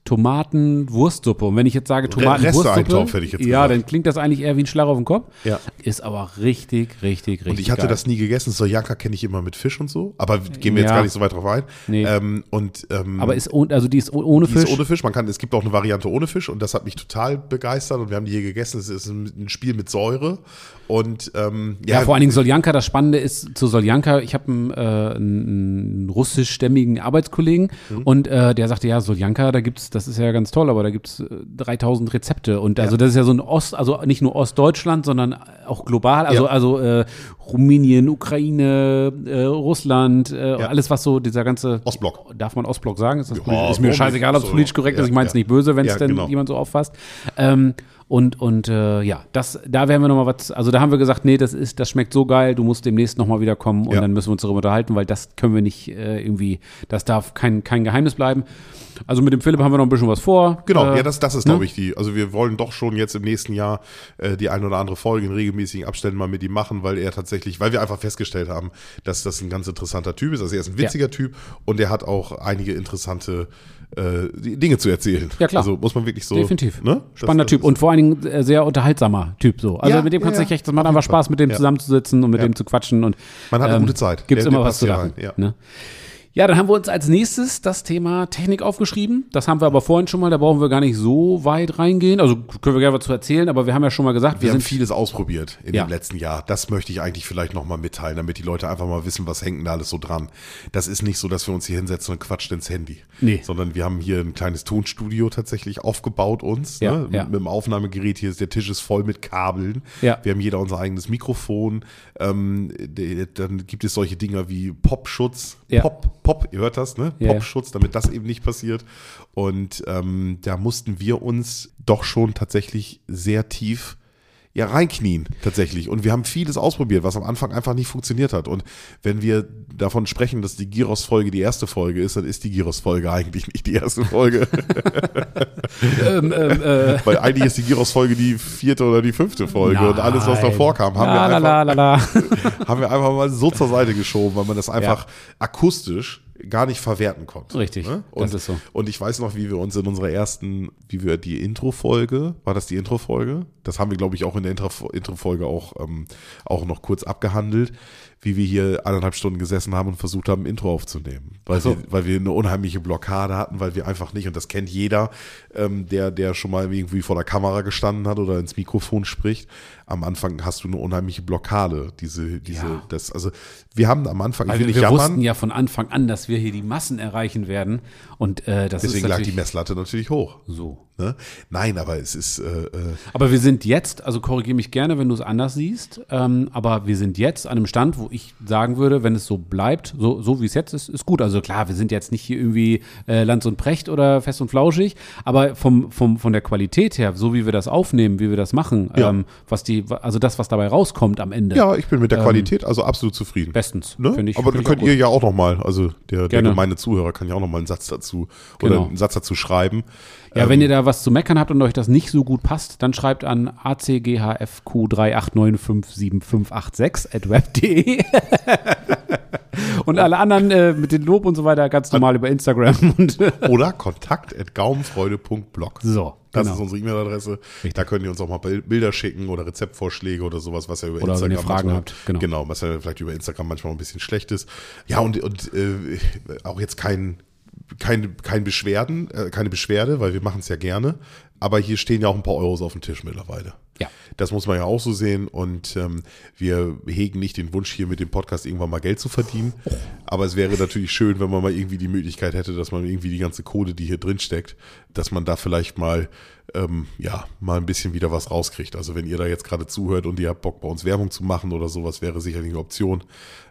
Ost-Tomaten-Wurstsuppe. Und wenn ich jetzt sage Tomaten-Wurstsuppe, Reste-Eintopf, hätte ich jetzt ja, gesagt. dann klingt das eigentlich eher wie ein Schlag auf den Kopf. Ja. Ist aber richtig, richtig, richtig Und ich hatte geil. das nie gegessen. Sojanka kenne ich immer mit Fisch und so, aber gehen wir jetzt Ja. gar nicht so weit drauf ein. Nee. Ähm, und ähm, Aber ist, ohne- also die ist oh- ohne die Fisch. ist ohne Fisch. Man kann, es gibt auch eine Variante ohne Fisch und das hat mich total begeistert und wir haben die hier gegessen. Es ist ein, Spiel mit Säure und ähm, ja, vor allen Dingen Soljanka, das Spannende ist zu Soljanka, ich habe einen, äh, einen, einen russischstämmigen Arbeitskollegen Mhm. und äh, der sagte, ja, Soljanka, da gibt's, das ist ja ganz toll, aber da gibt's äh, 3000 Rezepte und also das ist ja so ein Ost, also nicht nur Ostdeutschland, sondern auch global, also Ja. also äh, Rumänien, Ukraine, äh, Russland, äh, Ja. alles was so dieser ganze Ostblock. Darf man Ostblock sagen? Ist, das Ja, politisch, ist mir scheißegal, ob es So, politisch korrekt ist. ja, Ich meine es ja. nicht böse, wenn es Ja, denn genau. jemand so auffasst. Ähm, und und äh, ja, das, da werden wir nochmal was, also da haben wir gesagt, nee, das ist, das schmeckt so geil, du musst demnächst nochmal wieder kommen und Ja. dann müssen wir uns darüber unterhalten, weil das können wir nicht äh, irgendwie, das darf kein, kein Geheimnis bleiben. Also mit dem Philipp haben wir noch ein bisschen was vor. Genau, Äh, ja, das, das ist, ne? glaube ich, die. Also wir wollen doch schon jetzt im nächsten Jahr äh, die ein oder andere Folge in regelmäßigen Abständen mal mit ihm machen, weil er tatsächlich, weil wir einfach festgestellt haben, dass das ein ganz interessanter Typ ist. Also er ist ein witziger Typ und er hat auch einige interessante äh, Dinge zu erzählen. Ja, klar. Also muss man wirklich so. Definitiv. Ne? Das- Spannender das Typ ist- und vor allen Dingen äh, sehr unterhaltsamer Typ so. Also Ja, mit dem kannst du ja, dich echt, das macht einfach. Spaß, mit dem zusammenzusitzen und mit dem zu quatschen und Man hat eine gute Zeit. Gibt's Der- immer der was zu lachen. Ne? Ja, dann haben wir uns als nächstes das Thema Technik aufgeschrieben. Das haben wir aber vorhin schon mal, da brauchen wir gar nicht so weit reingehen. Also können wir gerne was zu erzählen, aber wir haben ja schon mal gesagt, Wir wir, haben vieles ausprobiert in Ja. dem letzten Jahr. Das möchte ich eigentlich vielleicht nochmal mitteilen, damit die Leute einfach mal wissen, was hängt denn da alles so dran. Das ist nicht so, dass wir uns hier hinsetzen und quatschen ins Handy. Nee. Sondern wir haben hier ein kleines Tonstudio tatsächlich aufgebaut uns. Ja, ne? ja. Mit dem Aufnahmegerät hier ist der Tisch ist voll mit Kabeln. Ja. Wir haben jeder unser eigenes Mikrofon. Ähm, dann gibt es solche Dinger wie Popschutz. Ja. Pop, Pop, ihr hört das, ne? Ja. Popschutz, damit das eben nicht passiert. Und ähm, da mussten wir uns doch schon tatsächlich sehr tief ja, reinknien tatsächlich. Und wir haben vieles ausprobiert, was am Anfang einfach nicht funktioniert hat. Und wenn wir davon sprechen, dass die Gyros-Folge die erste Folge ist, dann ist die Gyros-Folge eigentlich nicht die erste Folge. (laughs) ähm, ähm, äh, Weil eigentlich ist die Gyros-Folge die vierte oder die fünfte Folge. Und alles, was nein. davor kam, haben, la, wir einfach, la, la, (laughs) haben wir einfach mal so zur Seite geschoben, weil man das einfach akustisch gar nicht verwerten konnte. Richtig, Ne? das Und, ist so. und ich weiß noch, wie wir uns in unserer ersten, wie wir die Intro-Folge, war das die Intro-Folge? Das haben wir, glaube ich, auch in der Intro- Intro-Folge auch, ähm, auch noch kurz abgehandelt, wie wir hier eineinhalb Stunden gesessen haben und versucht haben, ein Intro aufzunehmen. Weil, so. wir, weil wir eine unheimliche Blockade hatten, weil wir einfach nicht, und das kennt jeder, ähm, der, der schon mal irgendwie vor der Kamera gestanden hat oder ins Mikrofon spricht. Am Anfang hast du eine unheimliche Blockade. Diese, diese, Ja. das, also wir haben am Anfang, Weil ich will wir, nicht wir jammern, wussten ja von Anfang an, dass wir hier die Massen erreichen werden. Und äh, das deswegen ist lag die Messlatte natürlich hoch. so. Ne? Nein, aber es ist. Äh, äh aber wir sind jetzt, also korrigiere mich gerne, wenn du es anders siehst, ähm, aber wir sind jetzt an einem Stand, wo ich sagen würde, wenn es so bleibt, so, so wie es jetzt ist, ist gut. Also klar, wir sind jetzt nicht hier irgendwie äh, Lanz und Precht oder fest und flauschig, aber vom, vom, von der Qualität her, so wie wir das aufnehmen, wie wir das machen, ja. ähm, was die, also das, was dabei rauskommt am Ende. Ja, ich bin mit der ähm, Qualität also absolut zufrieden. Bestens. Ne? Ich, aber dann könnt ihr ja auch nochmal, also der, der gemeine Zuhörer kann ja auch nochmal einen Satz dazu genau. oder einen Satz dazu schreiben. Ja, ähm, wenn ihr da was zu meckern habt und euch das nicht so gut passt, dann schreibt an acghfq389575586 at web.de. (laughs) und alle anderen äh, mit dem Lob und so weiter ganz normal über Instagram. Und (laughs) Oder kontakt at gaumenfreude.blog. So. Das genau. ist unsere E-Mail-Adresse. Da könnt ihr uns auch mal Bilder schicken oder Rezeptvorschläge oder sowas, was ihr über oder Instagram wenn ihr Fragen habt. Genau. genau, was ja vielleicht über Instagram manchmal ein bisschen schlecht ist. Ja, und, und äh, auch jetzt kein kein, kein Beschwerden, äh, keine Beschwerde, weil wir machen es ja gerne. Aber hier stehen ja auch ein paar Euros auf dem Tisch mittlerweile. Ja. Das muss man ja auch so sehen. Und ähm, wir hegen nicht den Wunsch, hier mit dem Podcast irgendwann mal Geld zu verdienen. Aber es wäre natürlich schön, wenn man mal irgendwie die Möglichkeit hätte, dass man irgendwie die ganze Kohle, die hier drin steckt, dass man da vielleicht mal ähm, ja, mal ein bisschen wieder was rauskriegt. Also wenn ihr da jetzt gerade zuhört und ihr habt Bock bei uns Werbung zu machen oder sowas, wäre sicherlich eine Option.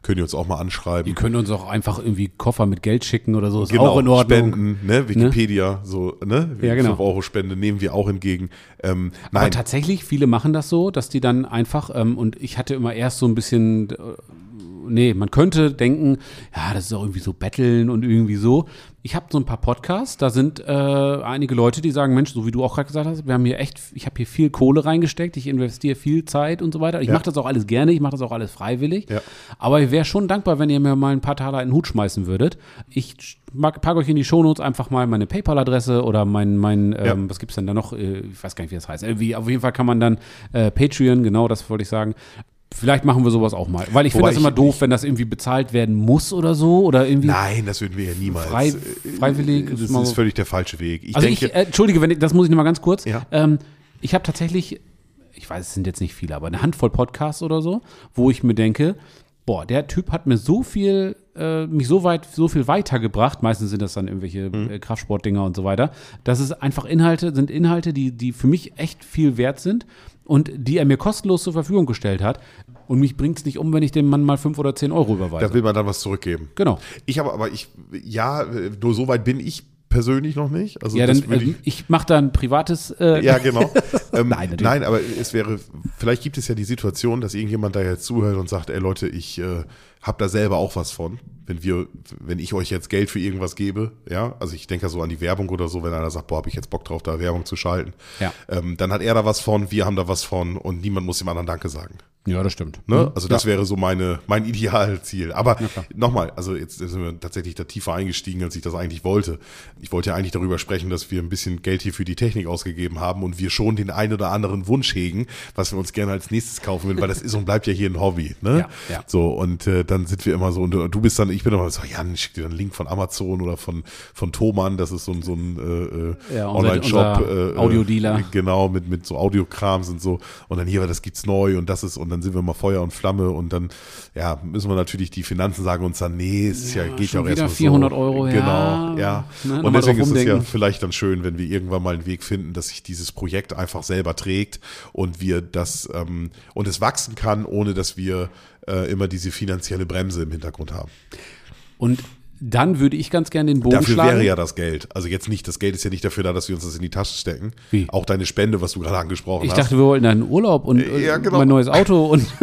Könnt ihr uns auch mal anschreiben. Ihr könnt uns auch einfach irgendwie Koffer mit Geld schicken oder so. Ist genau, auch in Ordnung. Spenden, ne? ne? Wikipedia, ne? so, ne? Ja, genau. 5 Euro Spende nehmen wir auch entgegen. Ähm, nein. Aber tatsächlich, viele machen das so, dass die dann einfach, ähm, und ich hatte immer erst so ein bisschen, äh, nee, man könnte denken, ja, das ist auch irgendwie so Betteln und irgendwie so. Ich habe so ein paar Podcasts, da sind äh, einige Leute, die sagen, Mensch, so wie du auch gerade gesagt hast, wir haben hier echt, ich habe hier viel Kohle reingesteckt, ich investiere viel Zeit und so weiter. Ich ja. mache das auch alles gerne, ich mache das auch alles freiwillig. Ja. Aber ich wäre schon dankbar, wenn ihr mir mal ein paar Taler in den Hut schmeißen würdet. Ich packe euch in die Shownotes einfach mal meine PayPal-Adresse oder mein, mein ja. ähm, was gibt's denn da noch? Äh, ich weiß gar nicht, wie das heißt. Irgendwie, auf jeden Fall kann man dann äh, Patreon, genau das wollte ich sagen, Vielleicht machen wir sowas auch mal. Weil ich finde das immer doof, wenn das irgendwie bezahlt werden muss oder so. Oder irgendwie Nein, das würden wir ja niemals. Frei, freiwillig. Das ist, ist völlig der falsche Weg. Ich also denke, ich, äh, Entschuldige, wenn ich, das muss ich nochmal ganz kurz. Ja. Ähm, ich habe tatsächlich, ich weiß, es sind jetzt nicht viele, aber eine Handvoll Podcasts oder so, wo ich mir denke, boah, der Typ hat mir so viel, äh, mich so weit, so viel weitergebracht. Meistens sind das dann irgendwelche mhm. äh, Kraftsportdinger und so weiter. Das ist einfach Inhalte, sind Inhalte, die, die für mich echt viel wert sind und die er mir kostenlos zur Verfügung gestellt hat. Und mich bringt es nicht um, wenn ich dem Mann mal fünf oder zehn Euro überweise. Da will man dann was zurückgeben. Genau. Ich habe aber, ich, ja, nur so weit bin ich persönlich noch nicht. Also ja, dann, ich, äh, ich mache da ein privates. Äh ja, genau. (laughs) ähm, nein, nein, aber es wäre, vielleicht gibt es ja die Situation, dass irgendjemand da jetzt zuhört und sagt, ey Leute, ich äh, habe da selber auch was von. Wenn wir, wenn ich euch jetzt Geld für irgendwas gebe, ja, also ich denke so an die Werbung oder so, wenn einer sagt, boah, habe ich jetzt Bock drauf, da Werbung zu schalten, ja. ähm, dann hat er da was von, wir haben da was von und niemand muss dem anderen Danke sagen. Ja, das stimmt. Ne? Mhm. Also das ja. wäre so meine, mein Idealziel. Aber ja, nochmal, also jetzt sind wir tatsächlich da tiefer eingestiegen, als ich das eigentlich wollte. Ich wollte ja eigentlich darüber sprechen, dass wir ein bisschen Geld hier für die Technik ausgegeben haben und wir schon den einen oder anderen Wunsch hegen, was wir uns gerne als nächstes kaufen würden, weil das ist und bleibt ja hier ein Hobby. Ne? Ja, ja. So, und äh, dann sind wir immer so, und du bist dann, ich bin immer so, Jan, schick dir dann einen Link von Amazon oder von, von Thomann, das ist so ein, so ein äh, äh ja, Online-Shop. Äh, Audiodealer. Genau, mit, mit so Audiokrams und so. Und dann hier, das gibt's neu und das ist, und dann sind wir mal Feuer und Flamme und dann ja, müssen wir natürlich die Finanzen sagen uns dann, nee, es ja, ja geht ja auch erstmal 400 so. Euro, Genau, ja. Ne, und deswegen ist es ja vielleicht dann schön, wenn wir irgendwann mal einen Weg finden, dass sich dieses Projekt einfach selber trägt und wir das ähm, und es wachsen kann, ohne dass wir äh, immer diese finanzielle Bremse im Hintergrund haben. Und dann würde ich ganz gerne den Bogen dafür schlagen. Dafür wäre ja das Geld. Also jetzt nicht, das Geld ist ja nicht dafür da, dass wir uns das in die Tasche stecken. Wie? Auch deine Spende, was du gerade angesprochen ich hast. Ich dachte, wir wollten einen Urlaub und ja, genau. mein neues Auto und (laughs)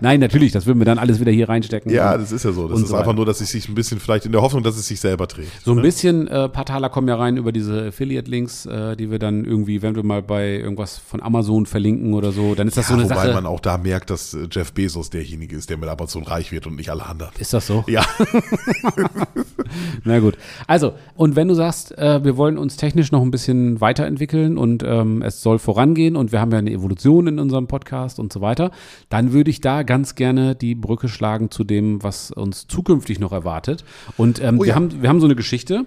Nein, natürlich, das würden wir dann alles wieder hier reinstecken. Ja, das ist ja so. Das ist so einfach nur, dass es sich ein bisschen, vielleicht in der Hoffnung, dass es sich selber trägt. So ein ne? bisschen, äh, paar Taler kommen ja rein über diese Affiliate-Links, äh, die wir dann irgendwie, wenn wir mal bei irgendwas von Amazon verlinken oder so, dann ist das ja, so eine wobei Sache. Wobei man auch da merkt, dass äh, Jeff Bezos derjenige ist, der mit Amazon reich wird und nicht alle anderen. Ist das so? Ja. (laughs) (laughs) (laughs) Na gut. Also, und wenn du sagst, äh, wir wollen uns technisch noch ein bisschen weiterentwickeln und ähm, es soll vorangehen und wir haben ja eine Evolution in unserem Podcast und so weiter, dann würde ich da ganz gerne die Brücke schlagen zu dem, was uns zukünftig noch erwartet. Und ähm, oh ja. wir, haben, wir haben so eine Geschichte.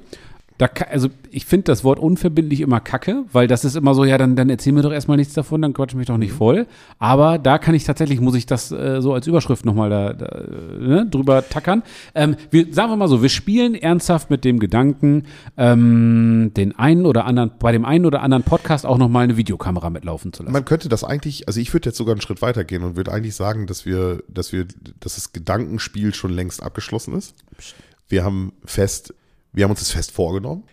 Da, also ich finde das Wort unverbindlich immer kacke, weil das ist immer so, ja, dann, dann erzähl mir doch erstmal nichts davon, dann quatsch mich doch nicht voll. Aber da kann ich tatsächlich, muss ich das äh, so als Überschrift nochmal da, da äh, ne, drüber tackern. Ähm, wir, sagen wir mal so, wir spielen ernsthaft mit dem Gedanken, ähm, den einen oder anderen, bei dem einen oder anderen Podcast auch nochmal eine Videokamera mitlaufen zu lassen. Man könnte das eigentlich, also ich würde jetzt sogar einen Schritt weiter gehen und würde eigentlich sagen, dass wir, dass wir, dass das Gedankenspiel schon längst abgeschlossen ist. Wir haben fest, wir haben uns das fest vorgenommen.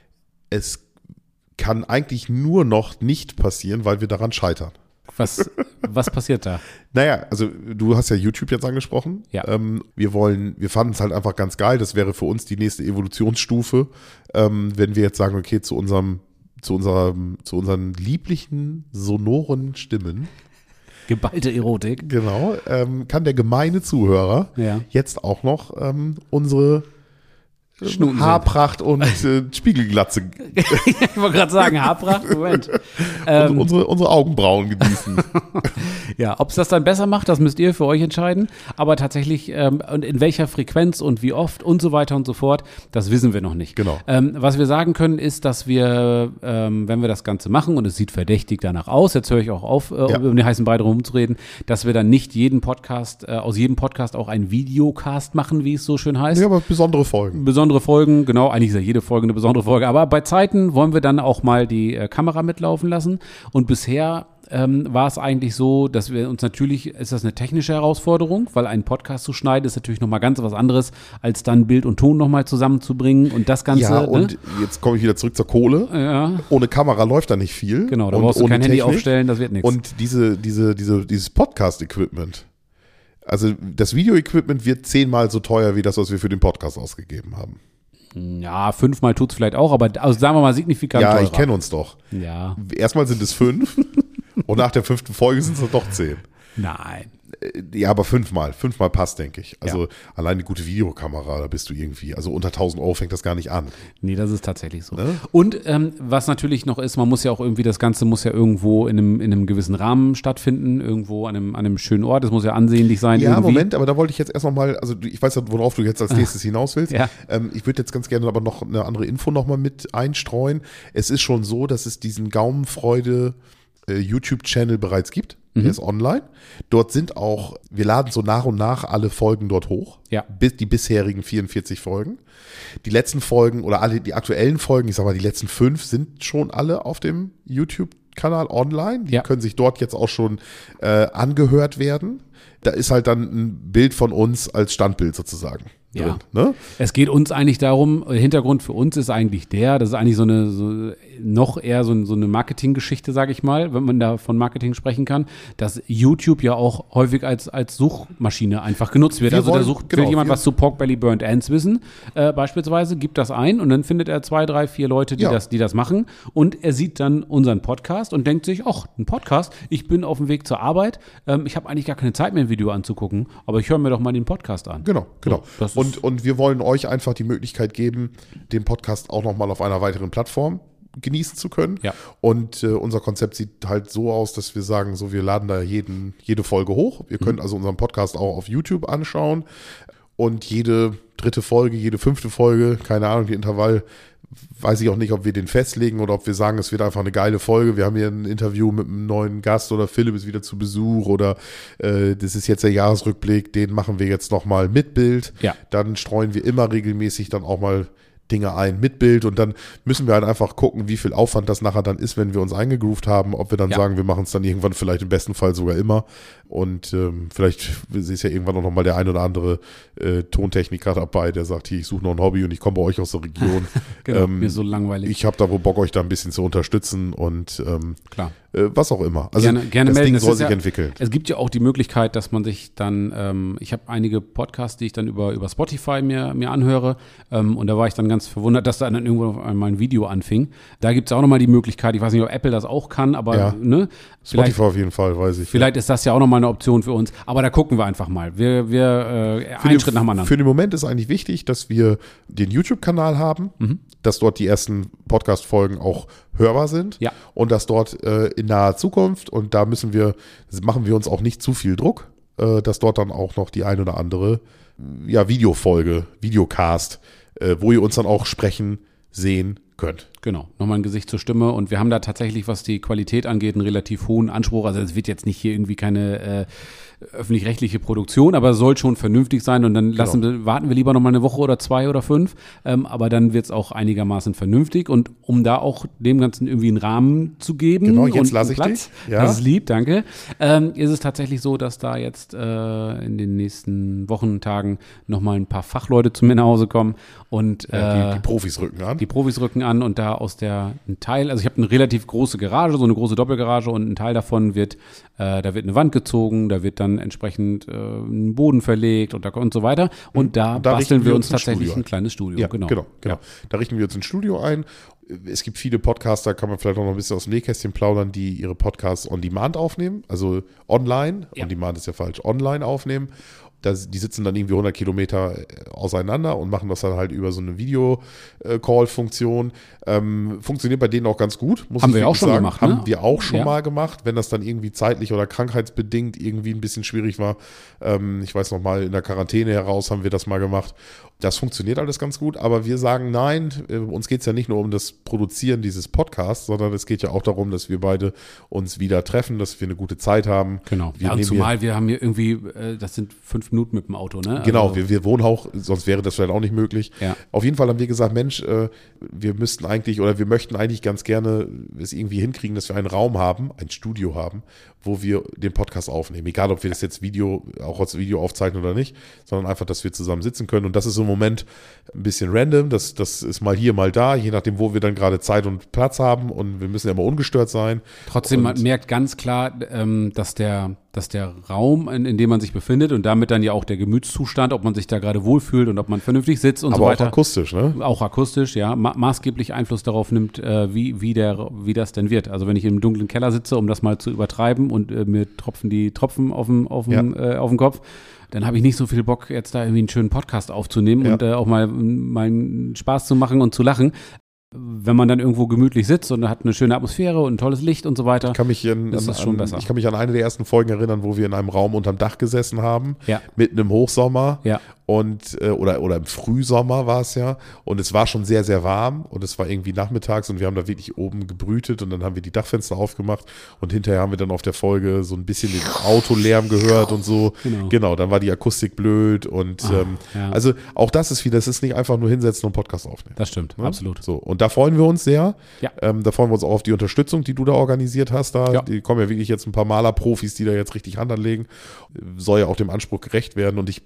Es kann eigentlich nur noch nicht passieren, weil wir daran scheitern. Was, was passiert da? Naja, also du hast ja YouTube jetzt angesprochen. Ja. Ähm, wir wollen, wir fanden es halt einfach ganz geil. Das wäre für uns die nächste Evolutionsstufe, ähm, wenn wir jetzt sagen, okay, zu unserem, zu unserem, zu unseren lieblichen, sonoren Stimmen, Geballte Erotik. genau, ähm, kann der gemeine Zuhörer Ja. jetzt auch noch ähm, unsere sehen. Haarpracht und (laughs) äh, Spiegelglatze (laughs) ich wollte gerade sagen, Haarpracht, Moment. Ähm, unsere, unsere Augenbrauen genießen. (laughs) Ja, ob es das dann besser macht, das müsst ihr für euch entscheiden. Aber tatsächlich, ähm, und in welcher Frequenz und wie oft und so weiter und so fort, das wissen wir noch nicht. Genau. Ähm, was wir sagen können, ist, dass wir, ähm, wenn wir das Ganze machen, und es sieht verdächtig danach aus, jetzt höre ich auch auf, äh, Ja. um den heißen Brei drum rumzureden, dass wir dann nicht jeden Podcast, äh, aus jedem Podcast auch einen Videocast machen, wie es so schön heißt. ja, aber besondere Folgen. Besondere Folgen, genau, eigentlich ist ja jede Folge eine besondere Folge, aber bei Zeiten wollen wir dann auch mal die äh, Kamera mitlaufen lassen. Und bisher ähm, war es eigentlich so, dass wir uns natürlich, ist das eine technische Herausforderung, weil einen Podcast zu schneiden ist natürlich nochmal ganz was anderes, als dann Bild und Ton nochmal zusammenzubringen und das Ganze. Ja, und ne? jetzt komme ich wieder zurück zur Kohle. Ja, Ohne Kamera läuft da nicht viel. genau, da und brauchst du kein Handy Technik. aufstellen, das wird nichts. Und diese, diese, diese, dieses Podcast-Equipment. Also das Video-Equipment wird zehnmal so teuer wie das, was wir für den Podcast ausgegeben haben. Ja, fünfmal tut's vielleicht auch, aber also sagen wir mal signifikant ja, teurer. ich kenne uns doch. Ja, Erstmal sind es fünf (laughs) und nach der fünften Folge sind es doch zehn. nein. Äh, Ja, aber fünfmal. Fünfmal passt, denke ich. Also Ja. allein eine gute Videokamera, da bist du irgendwie, also unter 1000 Euro fängt das gar nicht an. Nee, das ist tatsächlich so. Ne? Und ähm, was natürlich noch ist, man muss ja auch irgendwie, das Ganze muss ja irgendwo in einem, in einem gewissen Rahmen stattfinden, irgendwo an einem, an einem schönen Ort. Es muss ja ansehnlich sein. Ja, irgendwie. Moment, aber da wollte ich jetzt erst noch mal, also ich weiß ja, worauf du jetzt als nächstes hinaus willst. Ja. Ähm, ich würde jetzt ganz gerne aber noch eine andere Info noch mal mit einstreuen. Es ist schon so, dass es diesen Gaumenfreude äh, YouTube-Channel bereits gibt. Mhm. Der ist online. Dort sind auch, wir laden so nach und nach alle Folgen dort hoch. Ja. Bis, die bisherigen 44 Folgen. Die letzten Folgen oder alle die aktuellen Folgen, ich sag mal, die letzten fünf sind schon alle auf dem YouTube-Kanal online. Die Ja. können sich dort jetzt auch schon äh, angehört werden. Da ist halt dann ein Bild von uns als Standbild sozusagen Ja. drin. Ne? Es geht uns eigentlich darum, Hintergrund für uns ist eigentlich der, das ist eigentlich so eine, so, noch eher so, so eine Marketinggeschichte, sage ich mal, wenn man da von Marketing sprechen kann, dass YouTube ja auch häufig als, als Suchmaschine einfach genutzt wird. Wir also da wollen- sucht, genau, will jemand was zu Pork Belly Burnt Ends wissen, äh, beispielsweise, gibt das ein und dann findet er zwei, drei, vier Leute, die, Ja. das, die das machen und er sieht dann unseren Podcast und denkt sich, ach, ein Podcast, ich bin auf dem Weg zur Arbeit, ähm, ich habe eigentlich gar keine Zeit mehr, ein Video anzugucken, aber ich höre mir doch mal den Podcast an. Genau, genau. ist- und, und wir wollen euch einfach die Möglichkeit geben, den Podcast auch nochmal auf einer weiteren Plattform genießen zu können. Ja. Und äh, unser Konzept sieht halt so aus, dass wir sagen, so wir laden da jeden, jede Folge hoch. Ihr Mhm. könnt also unseren Podcast auch auf YouTube anschauen und jede dritte Folge, jede fünfte Folge, keine Ahnung, die Intervall, weiß ich auch nicht, ob wir den festlegen oder ob wir sagen, es wird einfach eine geile Folge. Wir haben hier ein Interview mit einem neuen Gast oder Philipp ist wieder zu Besuch oder äh, das ist jetzt der Jahresrückblick, den machen wir jetzt nochmal mit Bild. Ja. Dann streuen wir immer regelmäßig dann auch mal Dinge ein mit Bild und dann müssen wir halt einfach gucken, wie viel Aufwand das nachher dann ist, wenn wir uns eingegroovt haben, ob wir dann Ja. sagen, wir machen es dann irgendwann vielleicht im besten Fall sogar immer und ähm, vielleicht ist ja irgendwann auch noch mal der ein oder andere äh, Tontechniker dabei, der sagt, hier, ich suche noch ein Hobby und ich komme bei euch aus der Region. (laughs) Genau, Ähm, mir so langweilig. ich habe da wohl Bock, euch da ein bisschen zu unterstützen und ähm, Klar. Äh, was auch immer. Also gerne, gerne das melden. Ding Es soll sich ja, entwickeln. Es gibt ja auch die Möglichkeit, dass man sich dann, ähm, ich habe einige Podcasts, die ich dann über, über Spotify mir, mir anhöre ähm, und da war ich dann ganz verwundert, dass da dann irgendwo einmal ein Video anfing. Da gibt es auch nochmal die Möglichkeit, ich weiß nicht, ob Apple das auch kann, aber Ja. ne, Spotify auf jeden Fall, weiß ich. vielleicht ist das ja auch nochmal eine Option für uns. Aber da gucken wir einfach mal. Wir, wir äh, einen den- Schritt nach dem anderen. Für den Moment ist eigentlich wichtig, dass wir den YouTube-Kanal haben, Mhm. dass dort die ersten Podcast-Folgen auch hörbar sind Ja. und dass dort äh, in naher Zukunft, und da müssen wir, machen wir uns auch nicht zu viel Druck, äh, dass dort dann auch noch die ein oder andere ja, Videofolge, Videocast, äh, wo ihr uns dann auch sprechen sehen könnt. Genau, nochmal ein Gesicht zur Stimme. Und wir haben da tatsächlich, was die Qualität angeht, einen relativ hohen Anspruch. Also es wird jetzt nicht hier irgendwie keine äh, öffentlich-rechtliche Produktion, aber es soll schon vernünftig sein. Und dann lassen wir, warten wir lieber nochmal eine Woche oder zwei oder fünf. Ähm, aber dann wird es auch einigermaßen vernünftig. Und um da auch dem Ganzen irgendwie einen Rahmen zu geben. Genau, jetzt und lasse einen ich Platz, dich. Ja. Das ist lieb, danke. Ähm, ist es tatsächlich so, dass da jetzt äh, in den nächsten Wochen, Tagen nochmal ein paar Fachleute zu mir nach Hause kommen und Ja, äh, die, die Profis rücken an. die Profis rücken an und da aus der ein Teil, also ich habe eine relativ große Garage, so eine große Doppelgarage und ein Teil davon wird, äh, da wird eine Wand gezogen, da wird dann entsprechend äh, ein Boden verlegt und da und so weiter. Und da, Und da basteln wir uns ein tatsächlich Studio ein kleines Studio. Ja, genau. genau, genau. Da richten wir uns ins Studio ein. Es gibt viele Podcaster, kann man vielleicht auch noch ein bisschen aus dem Nähkästchen plaudern, die ihre Podcasts on demand aufnehmen, also online. Ja. On demand ist ja falsch, online aufnehmen. Das, die sitzen dann irgendwie 100 Kilometer äh, auseinander und machen das dann halt über so eine Video-Call-Funktion. Ähm, funktioniert bei denen auch ganz gut, muss Haben ich wir auch schon sagen. gemacht, Haben ne? wir auch schon Ja. mal gemacht, wenn das dann irgendwie zeitlich oder krankheitsbedingt irgendwie ein bisschen schwierig war. Ähm, ich weiß noch mal, in der Quarantäne heraus haben wir das mal gemacht. Das funktioniert alles ganz gut, aber wir sagen nein, äh, uns geht es ja nicht nur um das Produzieren dieses Podcasts, sondern es geht ja auch darum, dass wir beide uns wieder treffen, dass wir eine gute Zeit haben. Genau. Wir ja, zumal wir haben hier irgendwie, äh, das sind fünf Minuten mit dem Auto, ne? Genau, Also, wir, wir wohnen auch, sonst wäre das vielleicht auch nicht möglich. Ja. Auf jeden Fall haben wir gesagt, Mensch, äh, wir müssten eigentlich oder wir möchten eigentlich ganz gerne es irgendwie hinkriegen, dass wir einen Raum haben, ein Studio haben, wo wir den Podcast aufnehmen. Egal, ob wir das jetzt Video, auch als Video aufzeichnen oder nicht, sondern einfach, dass wir zusammen sitzen können. Und das ist im Moment ein bisschen random. Das, das ist mal hier, mal da, je nachdem, wo wir dann gerade Zeit und Platz haben. Und wir müssen ja immer ungestört sein. Trotzdem, man Und- merkt ganz klar, ähm, dass der, dass der Raum, in, in dem man sich befindet und damit dann ja auch der Gemütszustand, ob man sich da gerade wohlfühlt und ob man vernünftig sitzt und Aber so auch weiter. akustisch, ne? Auch akustisch, ja, ma maßgeblich Einfluss darauf nimmt, äh, wie, wie, der, wie das denn wird. Also wenn ich im dunklen Keller sitze, um das mal zu übertreiben und äh, mir tropfen die Tropfen auf dem, auf dem, äh, auf dem Kopf, dann habe ich nicht so viel Bock, jetzt da irgendwie einen schönen Podcast aufzunehmen Ja. und äh, auch mal, mal einen Spaß zu machen und zu lachen. Wenn man dann irgendwo gemütlich sitzt und hat eine schöne Atmosphäre und ein tolles Licht und so weiter. Ich kann mich an, ist schon an, besser. ich kann mich an eine der ersten Folgen erinnern, wo wir in einem Raum unterm Dach gesessen haben, Ja. mitten im Hochsommer Ja. Und äh, oder oder im Frühsommer war es ja und es war schon sehr sehr warm und es war irgendwie nachmittags und wir haben da wirklich oben gebrütet und dann haben wir die Dachfenster aufgemacht und hinterher haben wir dann auf der Folge so ein bisschen den Autolärm gehört und so Genau. dann war die Akustik blöd und ähm, ja. also auch das ist wieder das ist nicht einfach nur hinsetzen und Podcast aufnehmen Das stimmt, Ne? absolut. So, und da freuen wir uns sehr. Ja. Ähm, da freuen wir uns auch auf die Unterstützung, die du da organisiert hast. Da Ja. die kommen ja wirklich jetzt ein paar Malerprofis, die da jetzt richtig Hand anlegen. Soll ja auch dem Anspruch gerecht werden. Und ich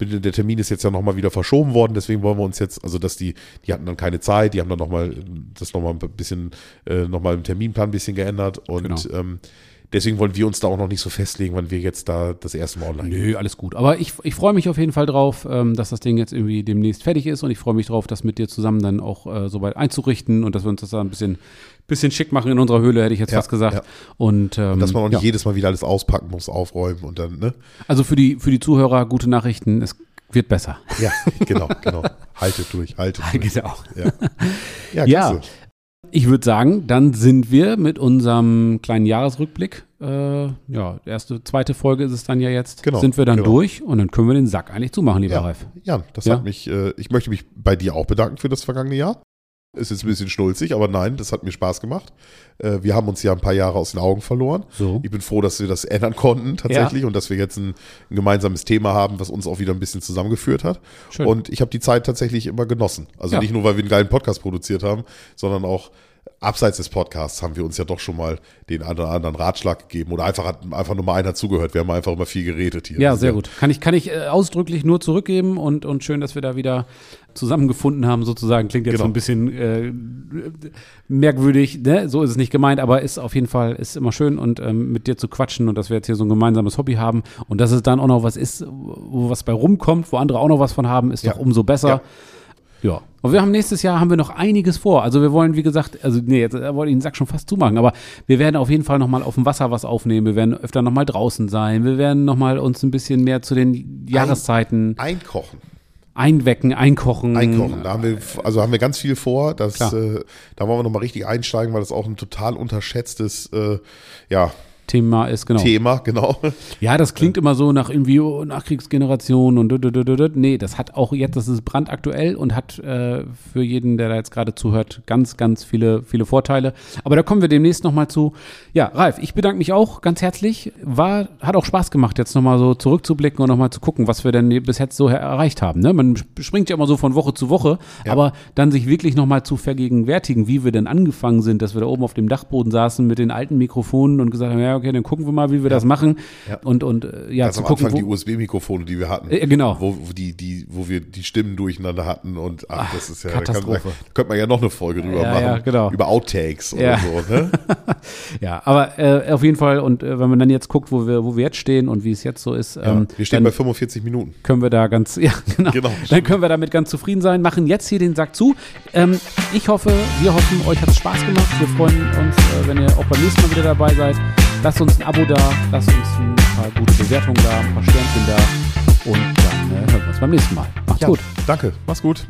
der Termin ist jetzt ja nochmal wieder verschoben worden, deswegen wollen wir uns jetzt, also dass die, die hatten dann keine Zeit, die haben dann nochmal das nochmal ein bisschen, äh, nochmal im Terminplan ein bisschen geändert. Und Genau. ähm, deswegen wollen wir uns da auch noch nicht so festlegen, wann wir jetzt da das erste Mal online gehen. Nö, alles gut. Aber ich, ich freue mich auf jeden Fall drauf, ähm, dass das Ding jetzt irgendwie demnächst fertig ist und ich freue mich drauf, das mit dir zusammen dann auch äh, soweit einzurichten und dass wir uns das da ein bisschen, bisschen schick machen in unserer Höhle, hätte ich jetzt Ja, fast gesagt. ja. Und ähm, Dass man auch nicht ja. jedes Mal wieder alles auspacken muss, aufräumen und dann, ne? also für die, für die Zuhörer gute Nachrichten, es wird besser. Ja, genau, genau. Haltet durch, haltet (laughs) durch. Genau. Ja, ja, (laughs) Ja. Ich würde sagen, dann sind wir mit unserem kleinen Jahresrückblick, äh, ja, erste, zweite Folge ist es dann ja jetzt, Genau, sind wir dann genau. durch und dann können wir den Sack eigentlich zumachen, lieber Ja, Ralf. Jan, das Ja. hat mich, äh, ich möchte mich bei dir auch bedanken für das vergangene Jahr. Ist jetzt ein bisschen schnulzig, aber nein, das hat mir Spaß gemacht. Äh, wir haben uns ja ein paar Jahre aus den Augen verloren. So. Ich bin froh, dass wir das ändern konnten tatsächlich und dass wir jetzt ein, ein gemeinsames Thema haben, was uns auch wieder ein bisschen zusammengeführt hat. Schön. Und ich habe die Zeit tatsächlich immer genossen. Also Ja. nicht nur, weil wir einen geilen Podcast produziert haben, sondern auch abseits des Podcasts haben wir uns ja doch schon mal den einen oder anderen Ratschlag gegeben oder einfach hat einfach nur mal einer zugehört. Wir haben einfach immer viel geredet hier. Ja, ist sehr gut. Kann ich, kann ich äh, ausdrücklich nur zurückgeben und, und schön, dass wir da wieder zusammengefunden haben, sozusagen. Klingt jetzt Genau. so ein bisschen äh, merkwürdig, ne? So ist es nicht gemeint, aber ist auf jeden Fall, ist immer schön und ähm, mit dir zu quatschen und dass wir jetzt hier so ein gemeinsames Hobby haben und dass es dann auch noch was ist, wo was bei rumkommt, wo andere auch noch was von haben, ist Ja. doch umso besser. Ja. Ja. Und wir haben nächstes Jahr haben wir noch einiges vor. Also wir wollen, wie gesagt, also nee, jetzt äh, wollte ich den Sack schon fast zumachen, aber wir werden auf jeden Fall nochmal auf dem Wasser was aufnehmen. Wir werden öfter nochmal draußen sein. Wir werden nochmal uns ein bisschen mehr zu den Jahreszeiten Einkochen. einwecken, einkochen. Einkochen. Da haben wir, also haben wir ganz viel vor. Das, äh, da wollen wir nochmal richtig einsteigen, weil das auch ein total unterschätztes, äh, ja, Thema ist, genau. Thema, genau. (laughs) Ja, das klingt immer so nach irgendwie oh, Nachkriegsgeneration und dut. nee, das hat auch jetzt, das ist brandaktuell und hat äh, für jeden, der da jetzt gerade zuhört, ganz, ganz viele, viele Vorteile. Aber da kommen wir demnächst nochmal zu. Ja, Ralf, ich bedanke mich auch ganz herzlich. War, hat auch Spaß gemacht, jetzt nochmal so zurückzublicken und nochmal zu gucken, was wir denn bis jetzt so erreicht haben. Ne? Man springt ja immer so von Woche zu Woche, Ja. aber dann sich wirklich nochmal zu vergegenwärtigen, wie wir denn angefangen sind, dass wir da oben auf dem Dachboden saßen mit den alten Mikrofonen und gesagt haben, ja, okay, dann gucken wir mal, wie wir das machen. Ja. Und, und äh, ja, Ganz zu am gucken, Anfang wo, die USB-Mikrofone, die wir hatten. Äh, genau. Wo, die, die, wo wir die Stimmen durcheinander hatten und ach, das ist ja, da kann, Katastrophe. könnte man ja noch eine Folge drüber Ja, machen. ja, genau. Über Outtakes Ja. oder so, ne? (laughs) Ja, aber äh, auf jeden Fall, und äh, wenn man dann jetzt guckt, wo wir, wo wir jetzt stehen und wie es jetzt so ist, Ja, ähm, wir stehen bei 45 Minuten. können wir da ganz, (laughs) ja, genau, Genau. dann können wir damit ganz zufrieden sein, machen jetzt hier den Sack zu. Ähm, ich hoffe, wir hoffen, euch hat es Spaß gemacht. Wir freuen uns, äh, wenn ihr auch beim nächsten Mal wieder dabei seid. Lasst uns ein Abo da, lasst uns ein paar gute Bewertungen da, ein paar Sternchen da und dann äh, hören wir uns beim nächsten Mal. Macht's gut. Danke, mach's gut.